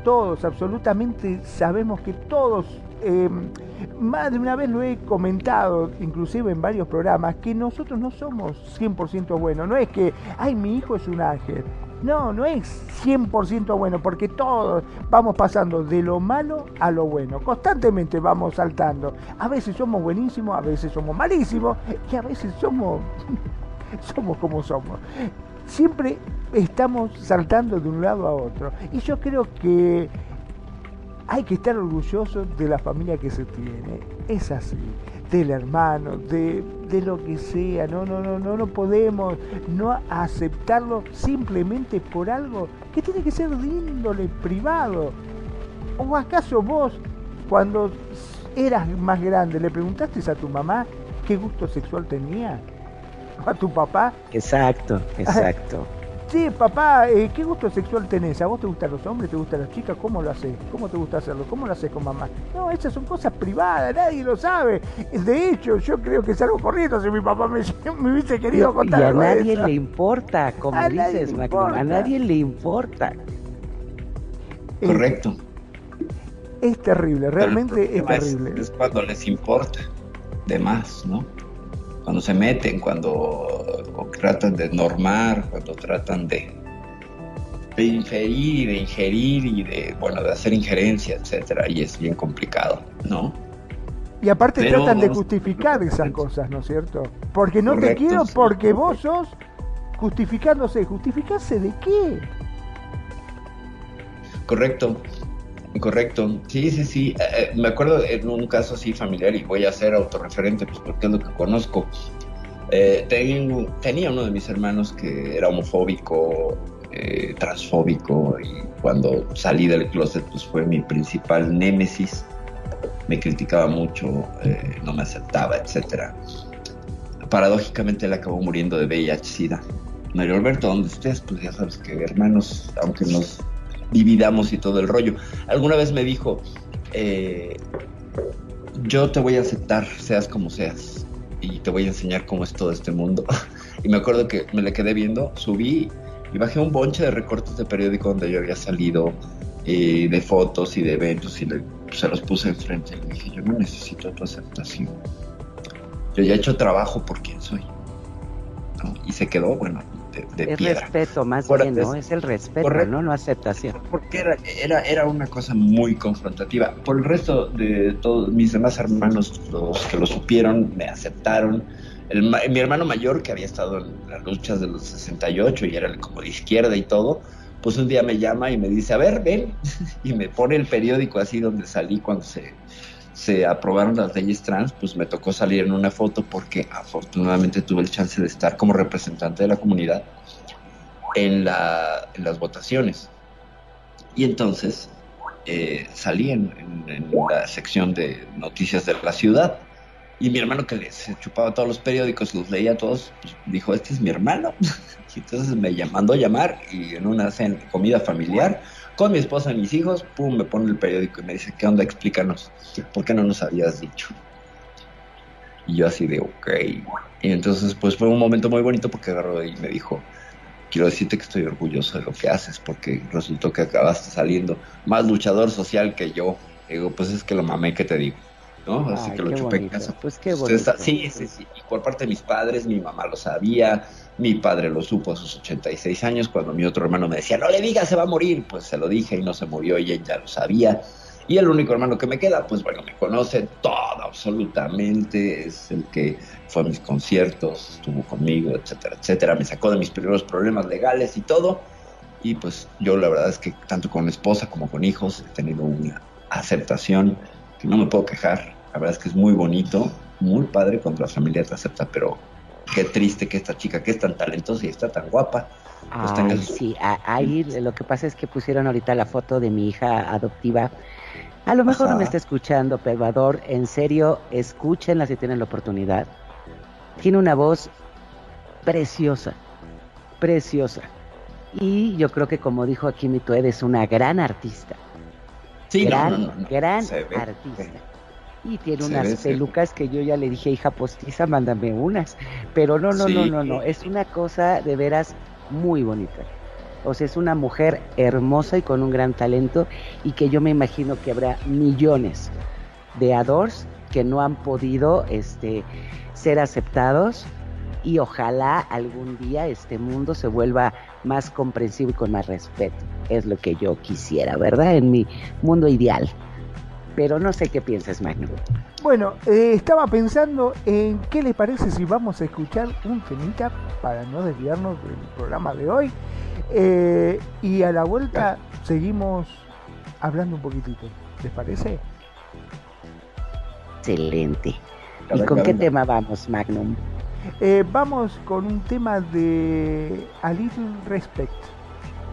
todos, absolutamente sabemos que todos, eh, más de una vez lo he comentado, inclusive en varios programas, que nosotros no somos 100% buenos. No es que, ay, mi hijo es un ángel. No, no es 100% bueno, porque todos vamos pasando de lo malo a lo bueno. Constantemente vamos saltando. A veces somos buenísimos, a veces somos malísimos y a veces somos, somos como somos. Siempre estamos saltando de un lado a otro. Y yo creo que hay que estar orgulloso de la familia que se tiene. Es así. Del hermano, de, de lo que sea. No, no, no, no, no podemos no aceptarlo simplemente por algo que tiene que ser de índole privado. ¿O acaso vos, cuando eras más grande, le preguntaste a tu mamá qué gusto sexual tenía? ¿O a tu papá? Exacto, exacto. Sí, papá, eh, ¿qué gusto sexual tenés? ¿A vos te gustan los hombres? ¿Te gustan las chicas? ¿Cómo lo haces? ¿Cómo te gusta hacerlo? ¿Cómo lo haces con mamá? No, esas son cosas privadas, nadie lo sabe. De hecho, yo creo que salgo corriendo si mi papá me, me hubiese querido Y contar a nadie eso. le importa, como A nadie dices, le Macron, a importa. nadie le importa. Correcto. Es terrible, realmente es terrible. Es, cuando les importa de más, ¿no? Cuando se meten, cuando tratan de normar, cuando tratan de, de inferir, de ingerir y de, bueno, de hacer injerencia, etcétera, y es bien complicado, ¿no? Y aparte Pero tratan de justificar esas cosas, ¿no es cierto? Porque no te quiero sí. porque vos sos justificándose. ¿Justificarse de qué? Correcto, correcto. Sí, sí, sí. Eh, eh, me acuerdo en un caso así familiar y voy a ser autorreferente, pues porque es lo que conozco. Eh, tenía uno de mis hermanos que era homofóbico, transfóbico y cuando salí del closet pues fue mi principal némesis. Me criticaba mucho, no me aceptaba, etcétera. Paradójicamente él acabó muriendo de VIH-Sida. Mario Alberto, donde estés, pues ya sabes que hermanos, aunque nos dividamos y todo el rollo. Alguna vez me dijo, eh, yo te voy a aceptar, seas como seas, y te voy a enseñar cómo es todo este mundo. y me acuerdo que me le quedé viendo, subí y bajé un bonche de recortes de periódico donde yo había salido, eh, de fotos y de eventos, y se los puse enfrente. Y le dije, yo no necesito tu aceptación. Yo ya he hecho trabajo por quien soy. Y se quedó, bueno, de, piedra. respeto más Ahora, bien, ¿no? es- el respeto, correcto. ¿no? No aceptación. porque era, era, era una cosa muy confrontativa. Por el resto de todos mis demás hermanos, los que lo supieron, me aceptaron. El mi hermano mayor, que había estado en las luchas de los 68 y era como de izquierda y todo, pues un día me llama y me dice, a ver, ven, y me pone el periódico así donde salí cuando se, se aprobaron las leyes trans, pues me tocó salir en una foto porque afortunadamente tuve el chance de estar como representante de la comunidad en, la, en las votaciones. Y entonces eh, salí en, la sección de noticias de la ciudad. Y mi hermano que se chupaba todos los periódicos, los leía todos, pues, dijo, este es mi hermano. y entonces me mandó llamar y en una comida familiar, con mi esposa y mis hijos, pum, me pone el periódico y me dice, ¿qué onda? Explícanos, ¿por qué no nos habías dicho? Y yo así de, ok. Y entonces, pues fue un momento muy bonito porque agarró y me dijo, quiero decirte que estoy orgulloso de lo que haces porque resultó que acabaste saliendo más luchador social que yo. Digo, pues es que lo mamé, que te digo? ¿No? Así Ay, que lo chupé en casa. Pues qué bonito. sí, sí, sí. Y por parte de mis padres, mi mamá lo sabía, mi padre lo supo a sus 86 años, cuando mi otro hermano me decía, no le digas, se va a morir. Pues se lo dije y no se murió y ella ya lo sabía. Y el único hermano que me queda, pues bueno, me conoce todo absolutamente, es el que fue a mis conciertos, estuvo conmigo, etcétera, etcétera, me sacó de mis primeros problemas legales y todo. Y pues yo la verdad es que tanto con esposa como con hijos he tenido una aceptación no me puedo quejar. La verdad es que es muy bonito, muy padre cuando la familia te acepta, pero qué triste que esta chica que es tan talentosa y está tan guapa, pues Ay, sí, ahí lo que pasa es que pusieron ahorita la foto de mi hija adoptiva. A lo mejor no me está escuchando, pero Ador, en serio, escúchenla si tienen la oportunidad. Tiene una voz preciosa, preciosa. Y yo creo que como dijo aquí mi Tued, es una gran artista. Sí, gran, no, no, no. gran artista. Y tiene Se unas pelucas que yo ya le dije, hija postiza, mándame unas. Pero no, no, no, no, no. Es una cosa de veras muy bonita. O sea, es una mujer hermosa y con un gran talento y que yo me imagino que habrá millones de adors que no han podido este, ser aceptados y ojalá algún día este mundo se vuelva más comprensivo y con más respeto. Es lo que yo quisiera, ¿verdad? En mi mundo ideal. Pero no sé qué piensas, Magno. Bueno, eh, estaba pensando en qué le parece si vamos a escuchar un temita para no desviarnos del programa de hoy. Eh, y a la vuelta seguimos hablando un poquitito. ¿Les parece? Excelente. ¿Y con qué tema vamos, Magnum? Eh, vamos con un tema de A Little Respect.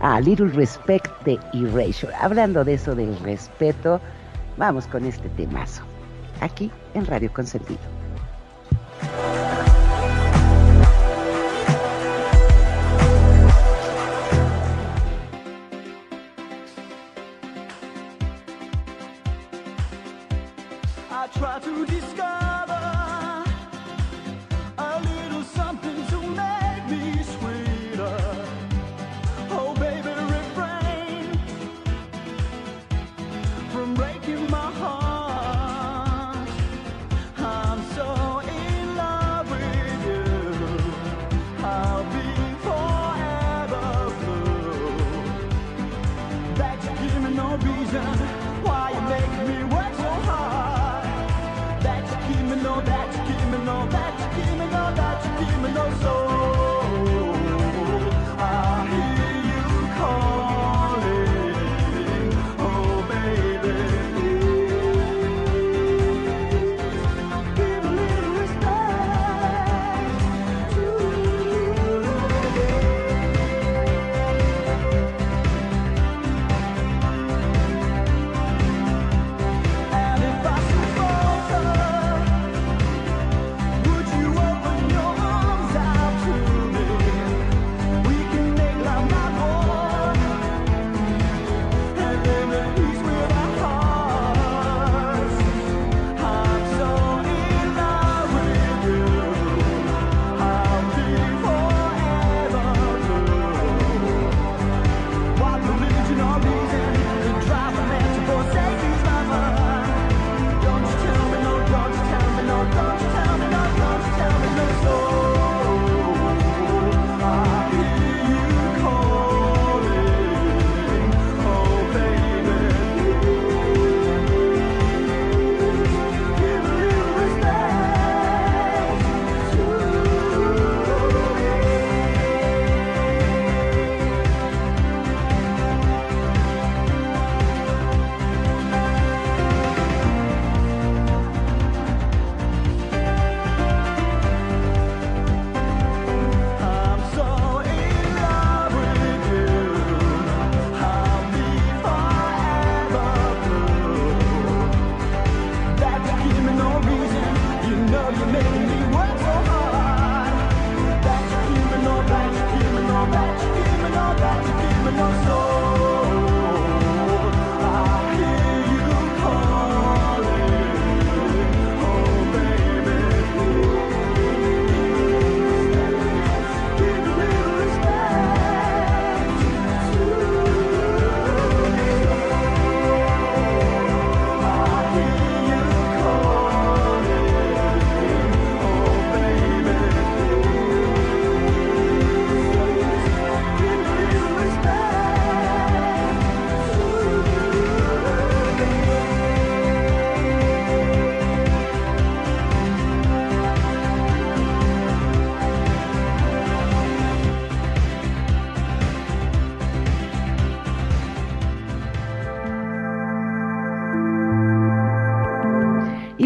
Ah, Little Respect de Erasure. Hablando de eso del respeto, vamos con este temazo. Aquí en Radio Consentido. I try to discover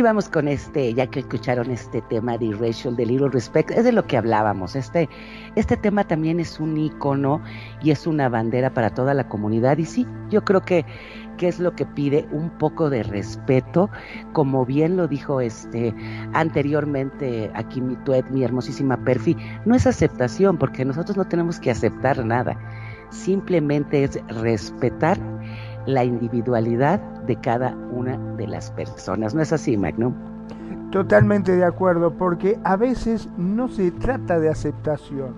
vamos con este, ya que escucharon este tema de Irrational, de Little Respect, es de lo que hablábamos. Este, este tema también es un icono y es una bandera para toda la comunidad. Y sí, yo creo que, que es lo que pide un poco de respeto, como bien lo dijo este anteriormente aquí mi tuet, mi hermosísima Perfi, no es aceptación, porque nosotros no tenemos que aceptar nada. Simplemente es respetar la individualidad de cada una de las personas. ¿No es así, Magnum? Totalmente de acuerdo, porque a veces no se trata de aceptación,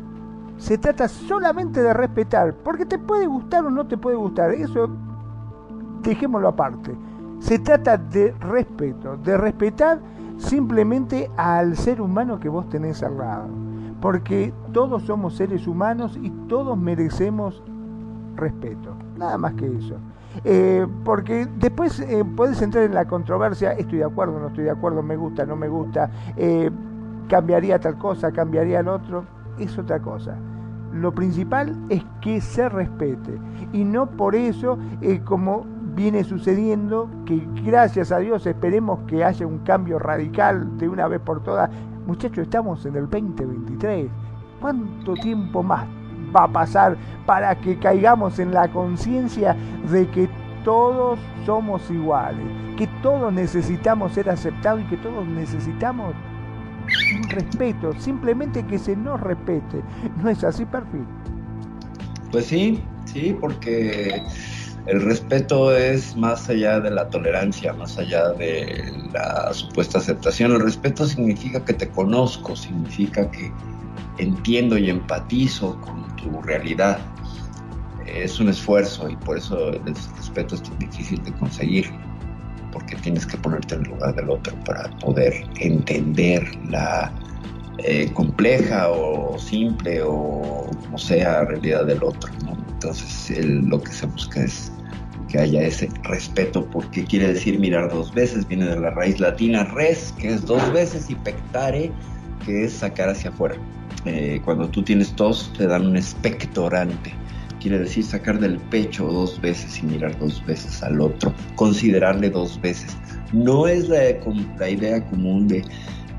se trata solamente de respetar, porque te puede gustar o no te puede gustar, eso dejémoslo aparte. Se trata de respeto, de respetar simplemente al ser humano que vos tenés al lado, porque todos somos seres humanos y todos merecemos respeto, nada más que eso. Eh, porque después eh, puedes entrar en la controversia, estoy de acuerdo, no estoy de acuerdo, me gusta, no me gusta, eh, cambiaría tal cosa, cambiaría el otro, es otra cosa. Lo principal es que se respete y no por eso, como viene sucediendo, que gracias a Dios esperemos que haya un cambio radical de una vez por todas. Muchachos, estamos en el 2023. ¿Cuánto tiempo más va a pasar para que caigamos en la conciencia de que todos somos iguales, que todos necesitamos ser aceptados y que todos necesitamos un respeto, simplemente que se nos respete. ¿No es así, perfil? Pues sí, sí, porque el respeto es más allá de la tolerancia, más allá de la supuesta aceptación. El respeto significa que te conozco, significa que entiendo y empatizo con tu realidad. Es un esfuerzo y por eso el respeto es tan difícil de conseguir, porque tienes que ponerte en el lugar del otro para poder entender la eh, compleja o simple o como sea realidad del otro. Entonces lo que se busca es que haya ese respeto, porque quiere decir mirar dos veces, viene de la raíz latina res, que es dos veces, y pectare, que es sacar hacia afuera. Eh, cuando tú tienes tos, te dan un expectorante. Quiere decir sacar del pecho dos veces y mirar dos veces al otro, considerarle dos veces. No es la, la idea común de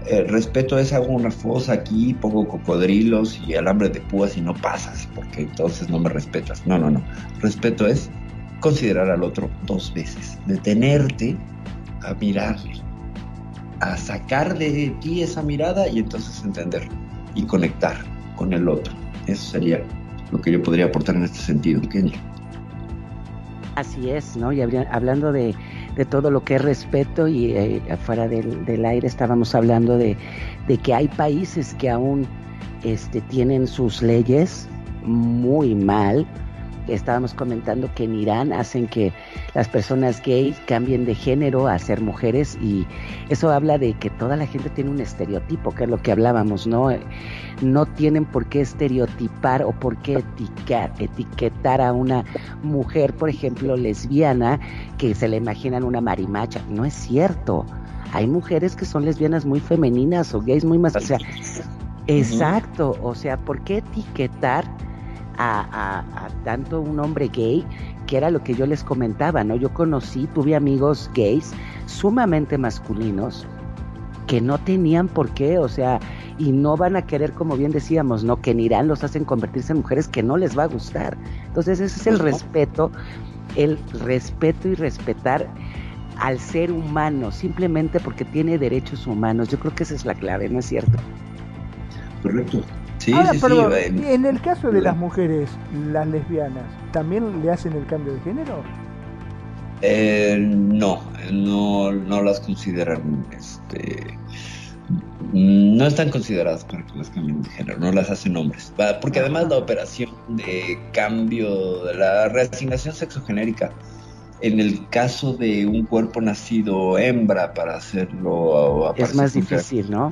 eh, respeto es hago una fosa aquí, pongo cocodrilos y alambre de púas y no pasas, porque entonces no me respetas. No, no, no. Respeto es considerar al otro dos veces, detenerte a mirarle, a sacar de ti esa mirada y entonces entenderlo y conectar con el otro. Eso sería lo que yo podría aportar en este sentido, Kenia. Así es, ¿no? Y habría- hablando de, de todo lo que es respeto y eh, afuera del, del aire estábamos hablando de, de que hay países que aún este, tienen sus leyes muy mal. Estábamos comentando que en Irán hacen que las personas gays cambien de género a ser mujeres y eso habla de que toda la gente tiene un estereotipo, que es lo que hablábamos, ¿no? Eh, No tienen por qué estereotipar o por qué etiquetar, etiquetar a una mujer, por ejemplo, lesbiana, que se le imaginan una marimacha. No es cierto. Hay mujeres que son lesbianas muy femeninas o gays muy más... O sea, exacto. O sea, ¿por qué etiquetar a, a- a tanto un hombre gay? Que era lo que yo les comentaba, ¿no? Yo conocí, tuve amigos gays sumamente masculinos que no tenían por qué, o sea, y no van a querer, como bien decíamos, ¿no? Que en Irán los hacen convertirse en mujeres que no les va a gustar. Entonces ese es el respeto, el respeto y respetar al ser humano, simplemente porque tiene derechos humanos. Yo creo que esa es la clave, ¿no es cierto? Correcto. Sí, Ahora, sí, perdón, sí. en- en el caso de las mujeres, las lesbianas, ¿también le hacen el cambio de género? Eh, no, no, no las consideran, este, no están consideradas para que las cambien de género, no las hacen hombres. Porque además la operación de cambio de la reasignación sexogenérica, en el caso de un cuerpo nacido hembra para hacerlo Es más difícil, ¿no?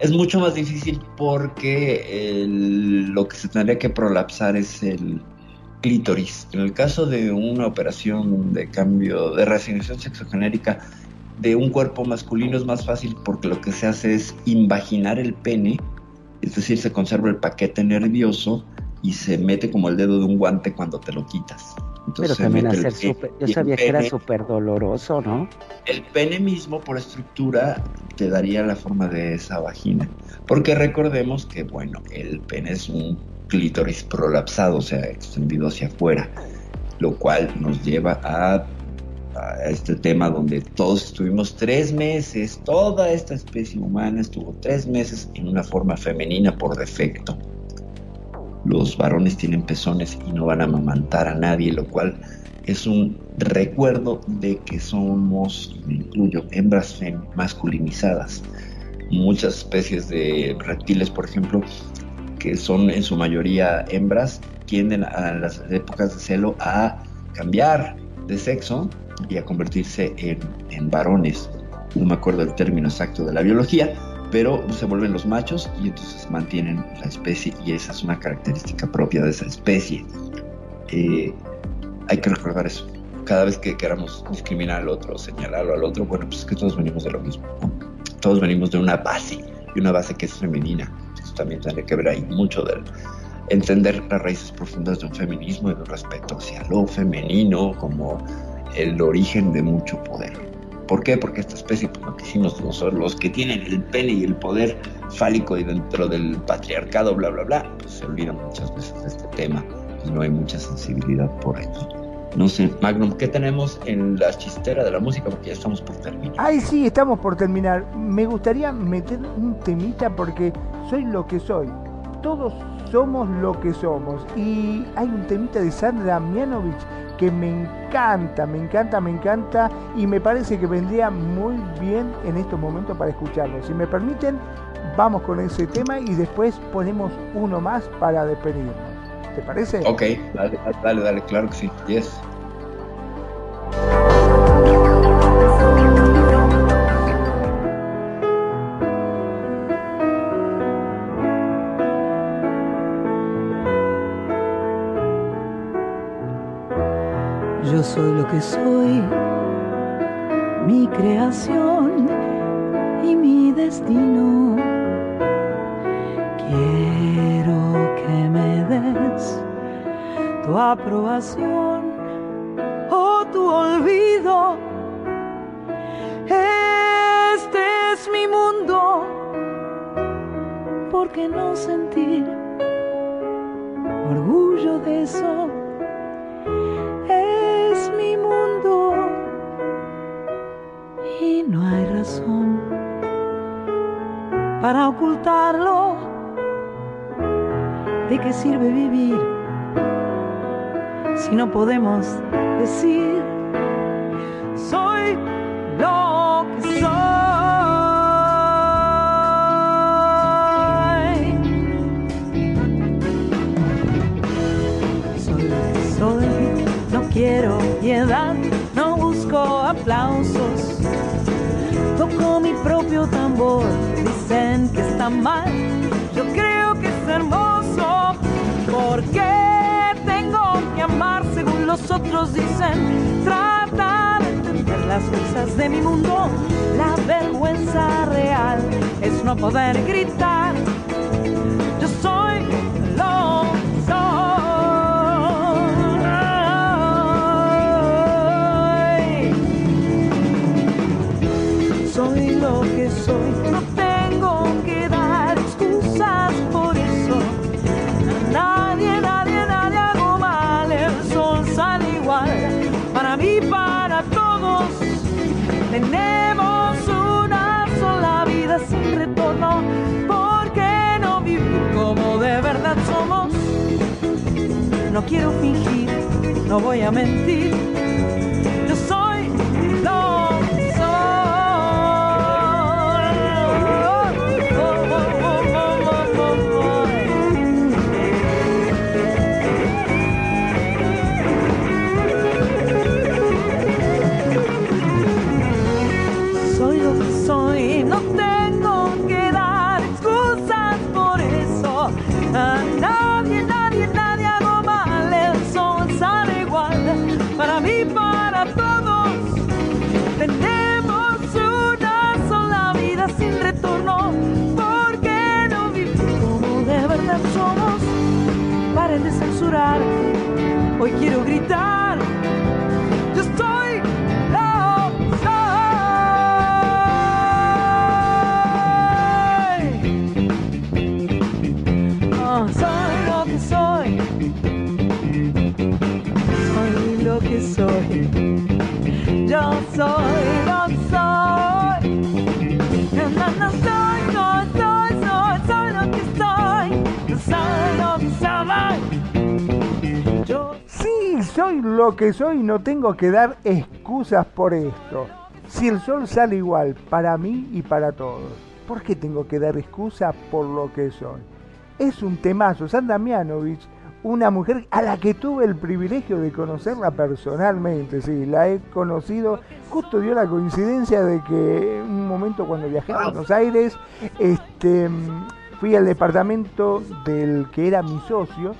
Es mucho más difícil porque lo que se tendría que prolapsar es el clítoris. En el caso de una operación de cambio de reasignación sexogenérica de un cuerpo masculino es más fácil porque lo que se hace es invaginar el pene, es decir, se conserva el paquete nervioso y se mete como el dedo de un guante cuando te lo quitas. Pero Entonces, también hacer y yo sabía que era súper doloroso, ¿no? El pene mismo, por estructura, te daría la forma de esa vagina. Porque recordemos que, bueno, el pene es un clítoris prolapsado, o sea, extendido hacia afuera, lo cual nos lleva a, a este tema donde todos estuvimos tres meses, toda esta especie humana estuvo tres meses en una forma femenina por defecto. Los varones tienen pezones y no van a amamantar a nadie, lo cual es un recuerdo de que somos, incluyo, hembras masculinizadas. Muchas especies de reptiles, por ejemplo, que son en su mayoría hembras, tienden a las épocas de celo a cambiar de sexo y a convertirse en, en varones. No me acuerdo el término exacto de la biología, pero se vuelven los machos y entonces mantienen la especie y esa es una característica propia de esa especie. Eh, hay que recordar eso. Cada vez que queramos discriminar al otro, señalarlo al otro, bueno, pues es que todos venimos de lo mismo. Todos venimos de una base, y una base que es femenina. Eso también tiene que ver ahí mucho del entender las raíces profundas de un feminismo y de un respeto hacia lo femenino como el origen de mucho poder. ¿Por qué? Porque esta especie, pues lo que hicimos nosotros, los que tienen el pene y el poder fálico y dentro del patriarcado, bla, bla, bla, pues se olvidan muchas veces de este tema y no hay mucha sensibilidad por ello. No sé, Magnum, ¿qué tenemos en la chistera de la música? Porque ya estamos por terminar. Ay, sí, estamos por terminar. Me gustaría meter un temita porque soy lo que soy. Todos somos lo que somos. Y hay un temita de Sandra Mianovich que me encanta, me encanta, me encanta. Y me parece que vendría muy bien en estos momentos para escucharlo. Si me permiten, vamos con ese tema y después ponemos uno más para despedirnos. ¿Te parece? Ok, dale, dale, dale, claro que sí. Yes. Yo soy lo que soy, mi creación y mi destino. Quiero que me des tu aprobación o tu olvido. Este es mi mundo, ¿por qué no sentir orgullo de eso? Para ocultarlo. ¿De qué sirve vivir si no podemos decir soy lo que soy? Soy lo que soy, no quiero piedad, no busco aplausos. Toco mi propio tambor, mal, yo creo que es hermoso. Porque tengo que amar según los otros dicen? Trata de entender las cosas de mi mundo. La vergüenza real es no poder gritar. Yo soy lo soy. Soy lo Quiero fingir, no voy a mentir. quero gritar. Lo que soy no tengo que dar excusas por esto. Si el sol sale igual para mí y para todos, ¿por qué tengo que dar excusa por lo que soy? Es un temazo. Sandra Mianovich, una mujer a la que tuve el privilegio de conocerla personalmente, sí, la he conocido, justo dio la coincidencia de que un momento cuando viajé a Buenos Aires, este, fui al departamento del que era mi socio,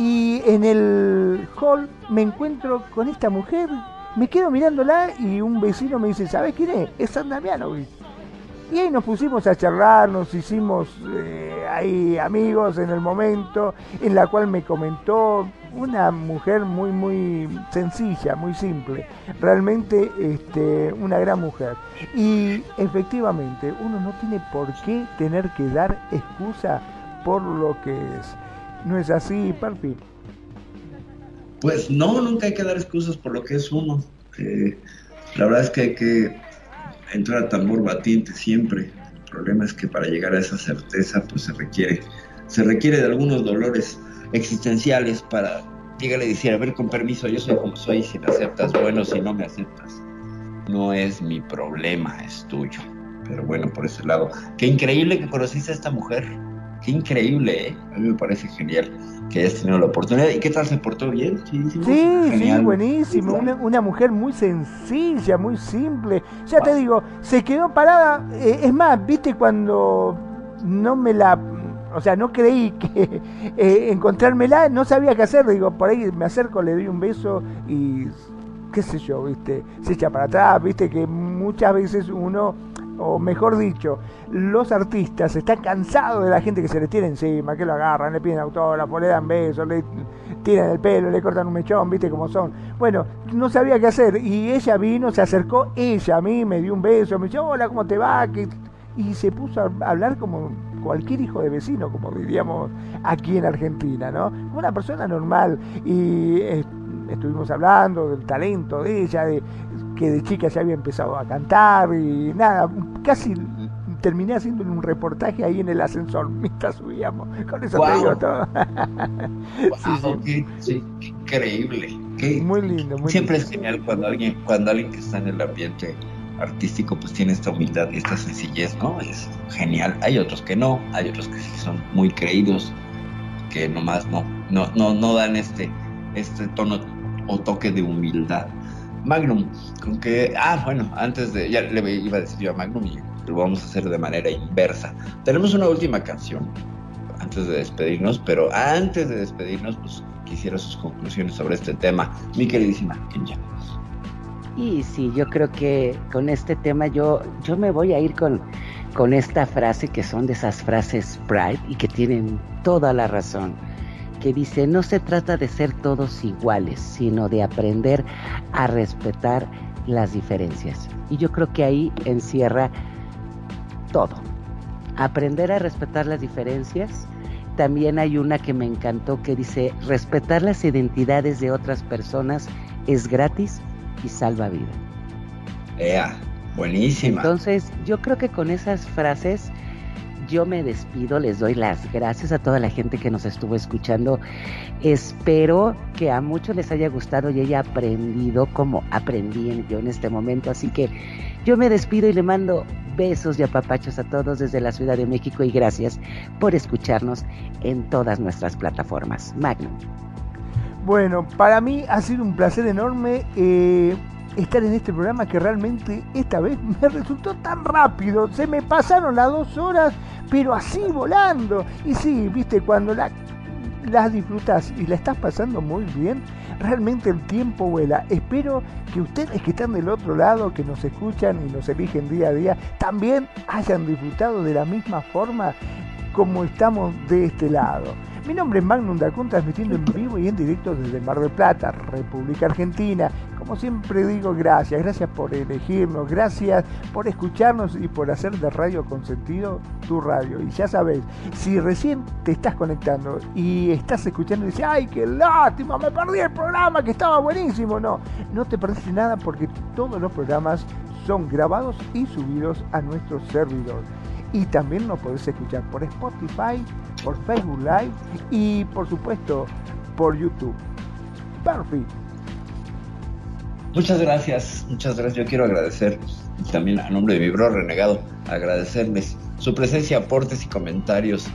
y en el hall me encuentro con esta mujer, me quedo mirándola y un vecino me dice, ¿sabes quién es? Es Sandra. Y ahí nos pusimos a charlar, nos hicimos eh, ahí amigos en el momento, en la cual me comentó una mujer muy, muy sencilla, muy simple, realmente este, una gran mujer. Y efectivamente, uno no tiene por qué tener que dar excusa por lo que es. ¿No es así, Parpi? Pues no, nunca hay que dar excusas por lo que es uno. Eh, la verdad es que hay que entrar a tambor batiente siempre. El problema es que para llegar a esa certeza, pues se requiere, se requiere de algunos dolores existenciales para llegar a decir, a ver, con permiso, yo soy como soy, si me aceptas, bueno, si no me aceptas, no es mi problema, es tuyo. Pero bueno, por ese lado, qué increíble que conociste a esta mujer. Qué increíble, ¿eh? A mí me parece genial que hayas tenido la oportunidad. ¿Y qué tal se portó bien? Chidísimo. Sí, sí, buenísimo. Una, una mujer muy sencilla, muy simple. Ya te digo, se quedó parada. eh, es más, viste cuando no me la. O sea, no creí que eh, encontrármela, no sabía qué hacer. Digo, por ahí me acerco, le doy un beso y. qué sé yo, viste. Se echa para atrás, viste que muchas veces uno. O mejor dicho, los artistas están cansados de la gente que se les tira encima, que lo agarran, le piden autógrafo, le dan besos, le tiran el pelo, le cortan un mechón, viste cómo son. Bueno, no sabía qué hacer y ella vino, se acercó ella a mí, me dio un beso, me dijo, hola, ¿cómo te va? ¿Qué- Y se puso a hablar como cualquier hijo de vecino, como diríamos aquí en Argentina, ¿no? Como Una persona normal y eh, estuvimos hablando del talento de ella, de que de chica ya había empezado a cantar y nada, casi terminé haciendo un reportaje ahí en el ascensor mientras subíamos. Con eso te digo todo. Wow, qué, sí, qué increíble. Qué- Muy lindo, muy Siempre lindo. es genial cuando alguien, cuando alguien que está en el ambiente artístico pues tiene esta humildad y esta sencillez, ¿no? Es genial. Hay otros que no, hay otros que sí son muy creídos, que nomás no, no, no, no dan este, este tono o toque de humildad. Magnum, con que, ah, bueno, antes de, ya le iba a decir yo a Magnum y lo vamos a hacer de manera inversa. Tenemos una última canción antes de despedirnos, pero antes de despedirnos, pues quisiera sus conclusiones sobre este tema, mi queridísima Kenya. Y sí, yo creo que con este tema yo, yo me voy a ir con, con esta frase que son de esas frases Pride y que tienen toda la razón. Que dice, no se trata de ser todos iguales, sino de aprender a respetar las diferencias. Y yo creo que ahí encierra todo. Aprender a respetar las diferencias. También hay una que me encantó que dice, respetar las identidades de otras personas es gratis y salva vida. Ea, buenísima. Entonces, yo creo que con esas frases yo me despido, les doy las gracias a toda la gente que nos estuvo escuchando. Espero que a muchos les haya gustado y haya aprendido como aprendí en- yo en este momento. Así que yo me despido y le mando besos y apapachos a todos desde la Ciudad de México y gracias por escucharnos en todas nuestras plataformas. Magnum. Bueno, para mí ha sido un placer enorme eh, estar en este programa que realmente esta vez me resultó tan rápido. Se me pasaron las dos horas, pero así volando. Y sí, viste, cuando la, las disfrutas y la estás pasando muy bien, realmente el tiempo vuela. Espero que ustedes que están del otro lado, que nos escuchan y nos eligen día a día, también hayan disfrutado de la misma forma como estamos de este lado. Mi nombre es Magnum Dacun, transmitiendo en vivo y en directo desde Mar del Plata, República Argentina. Como siempre digo, gracias, gracias por elegirnos, gracias por escucharnos y por hacer de Radio Consentido tu radio. Y ya sabes, si recién te estás conectando y estás escuchando y dices, ay, qué lástima, me perdí el programa que estaba buenísimo. No, no te perdiste nada porque todos los programas son grabados y subidos a nuestro servidor. Y también nos podés escuchar por Spotify, por Facebook Live y por supuesto por YouTube. Perfi. Muchas gracias, muchas gracias. Yo quiero agradecer también a nombre de mi bro renegado, agradecerles su presencia, aportes y comentarios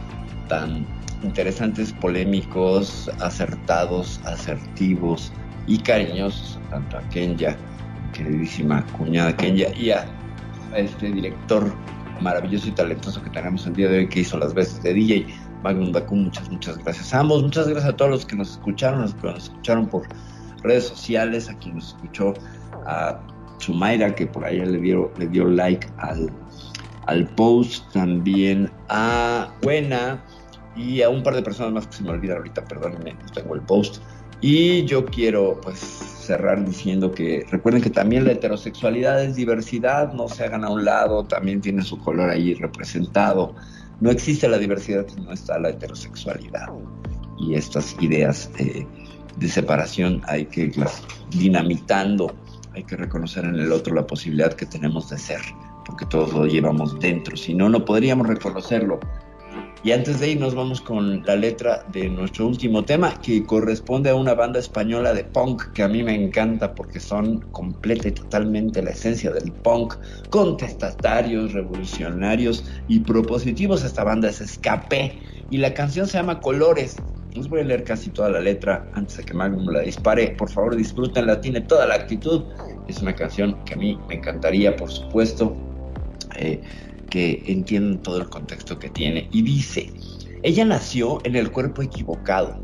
tan interesantes, polémicos, acertados, asertivos y cariñosos, tanto a Kenya, queridísima cuñada Kenya, y a este director maravilloso y talentoso que tenemos el día de hoy que hizo las veces de DJ, Magnum Daku, muchas, muchas gracias a ambos, muchas gracias a todos los que nos escucharon, los que nos escucharon por redes sociales, a quien nos escuchó, a Sumaira, que por ahí le dio, le dio like al, al post, también a Buena y a un par de personas más que se me olvida ahorita, perdónenme, tengo el post. Y yo quiero pues cerrar diciendo que recuerden que también la heterosexualidad es diversidad, no se hagan a un lado, también tiene su color ahí representado. No existe la diversidad si no está la heterosexualidad. Y estas ideas de separación hay que irlas dinamitando, hay que reconocer en el otro la posibilidad que tenemos de ser, porque todos lo llevamos dentro, si no, no podríamos reconocerlo. Y antes de ir nos vamos con la letra de nuestro último tema, que corresponde a una banda española de punk que a mí me encanta porque son completa y totalmente la esencia del punk, contestatarios, revolucionarios y propositivos. Esta banda es Escape y la canción se llama Colores. Les voy a leer casi toda la letra antes de que Magnum la dispare. Por favor, disfrútenla, tiene toda la actitud. Es una canción que a mí me encantaría, por supuesto. Eh, que entiendan todo el contexto que tiene. Y dice, ella nació en el cuerpo equivocado,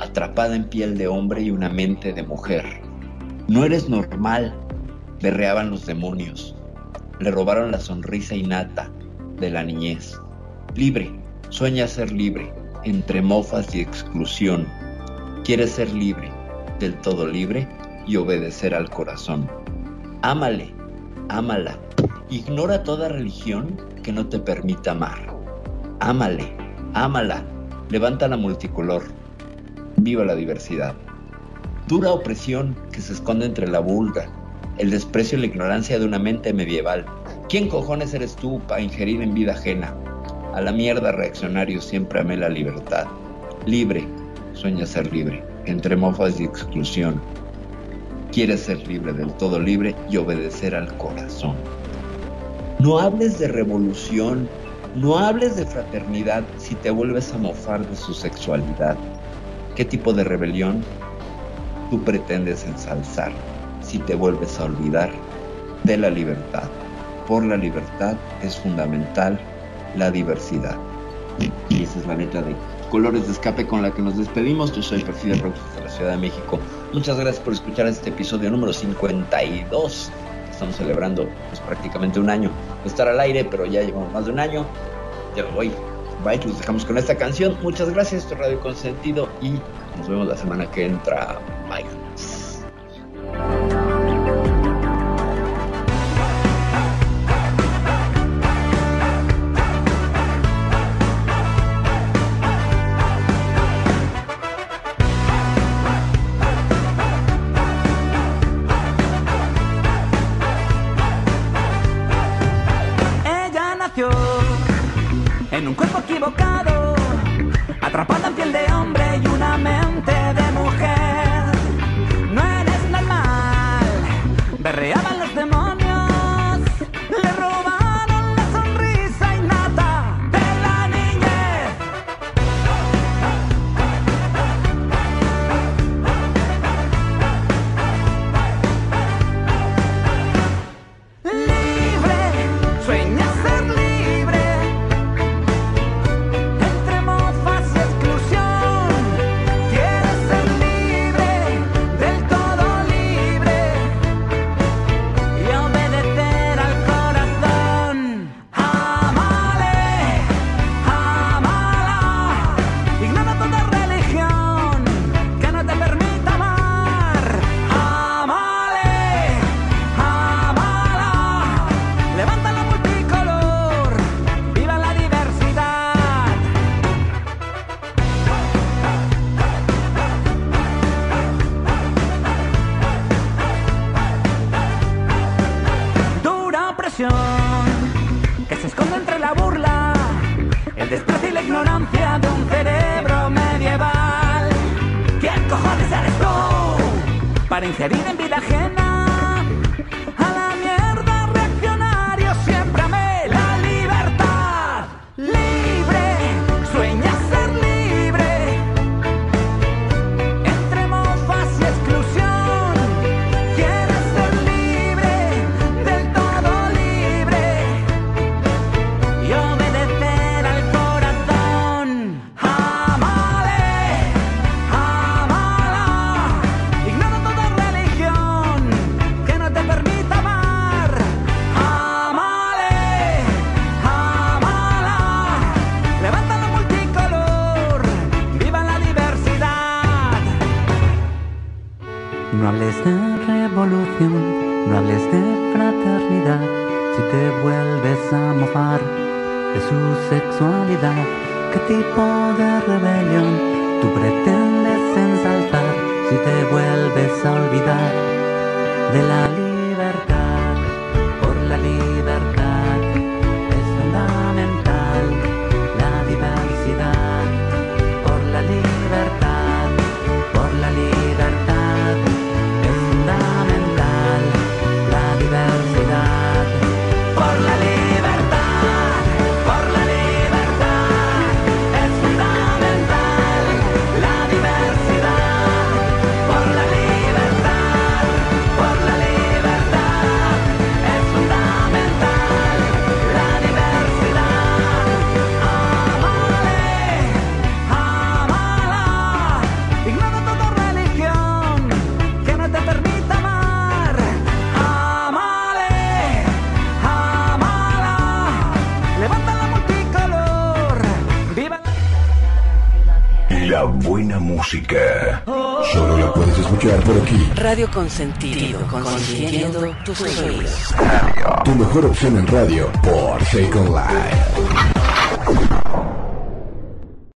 atrapada en piel de hombre y una mente de mujer. No eres normal, berreaban los demonios. Le robaron la sonrisa innata de la niñez. Libre, sueña ser libre, entre mofas y exclusión. Quiere ser libre, del todo libre y obedecer al corazón. Ámale, ámala. Ignora toda religión que no te permita amar. Ámale, ámala. Levanta la multicolor. Viva la diversidad. Dura opresión que se esconde entre la vulga, el desprecio y la ignorancia de una mente medieval. ¿Quién cojones eres tú para ingerir en vida ajena? A la mierda reaccionario siempre amé la libertad. Libre, sueña ser libre, entre mofas y exclusión. Quieres ser libre, del todo libre y obedecer al corazón. No hables de revolución, no hables de fraternidad si te vuelves a mofar de su sexualidad. ¿Qué tipo de rebelión tú pretendes ensalzar si te vuelves a olvidar de la libertad? Por la libertad es fundamental la diversidad. Y esa es la letra de Colores de Escape con la que nos despedimos. Yo soy Perfil Rock de la Ciudad de México. Muchas gracias por escuchar este episodio número 52 estamos celebrando pues, prácticamente un año estar al aire, pero ya llevamos más de un año. Ya me voy. Bye, los dejamos con esta canción. Muchas gracias, esto es Radio Consentido y nos vemos la semana que entra. En un cuerpo equivocado, Solo la puedes escuchar por aquí. Radio Consentido, consentiendo tus oídos. Tu mejor opción en radio por Second Life.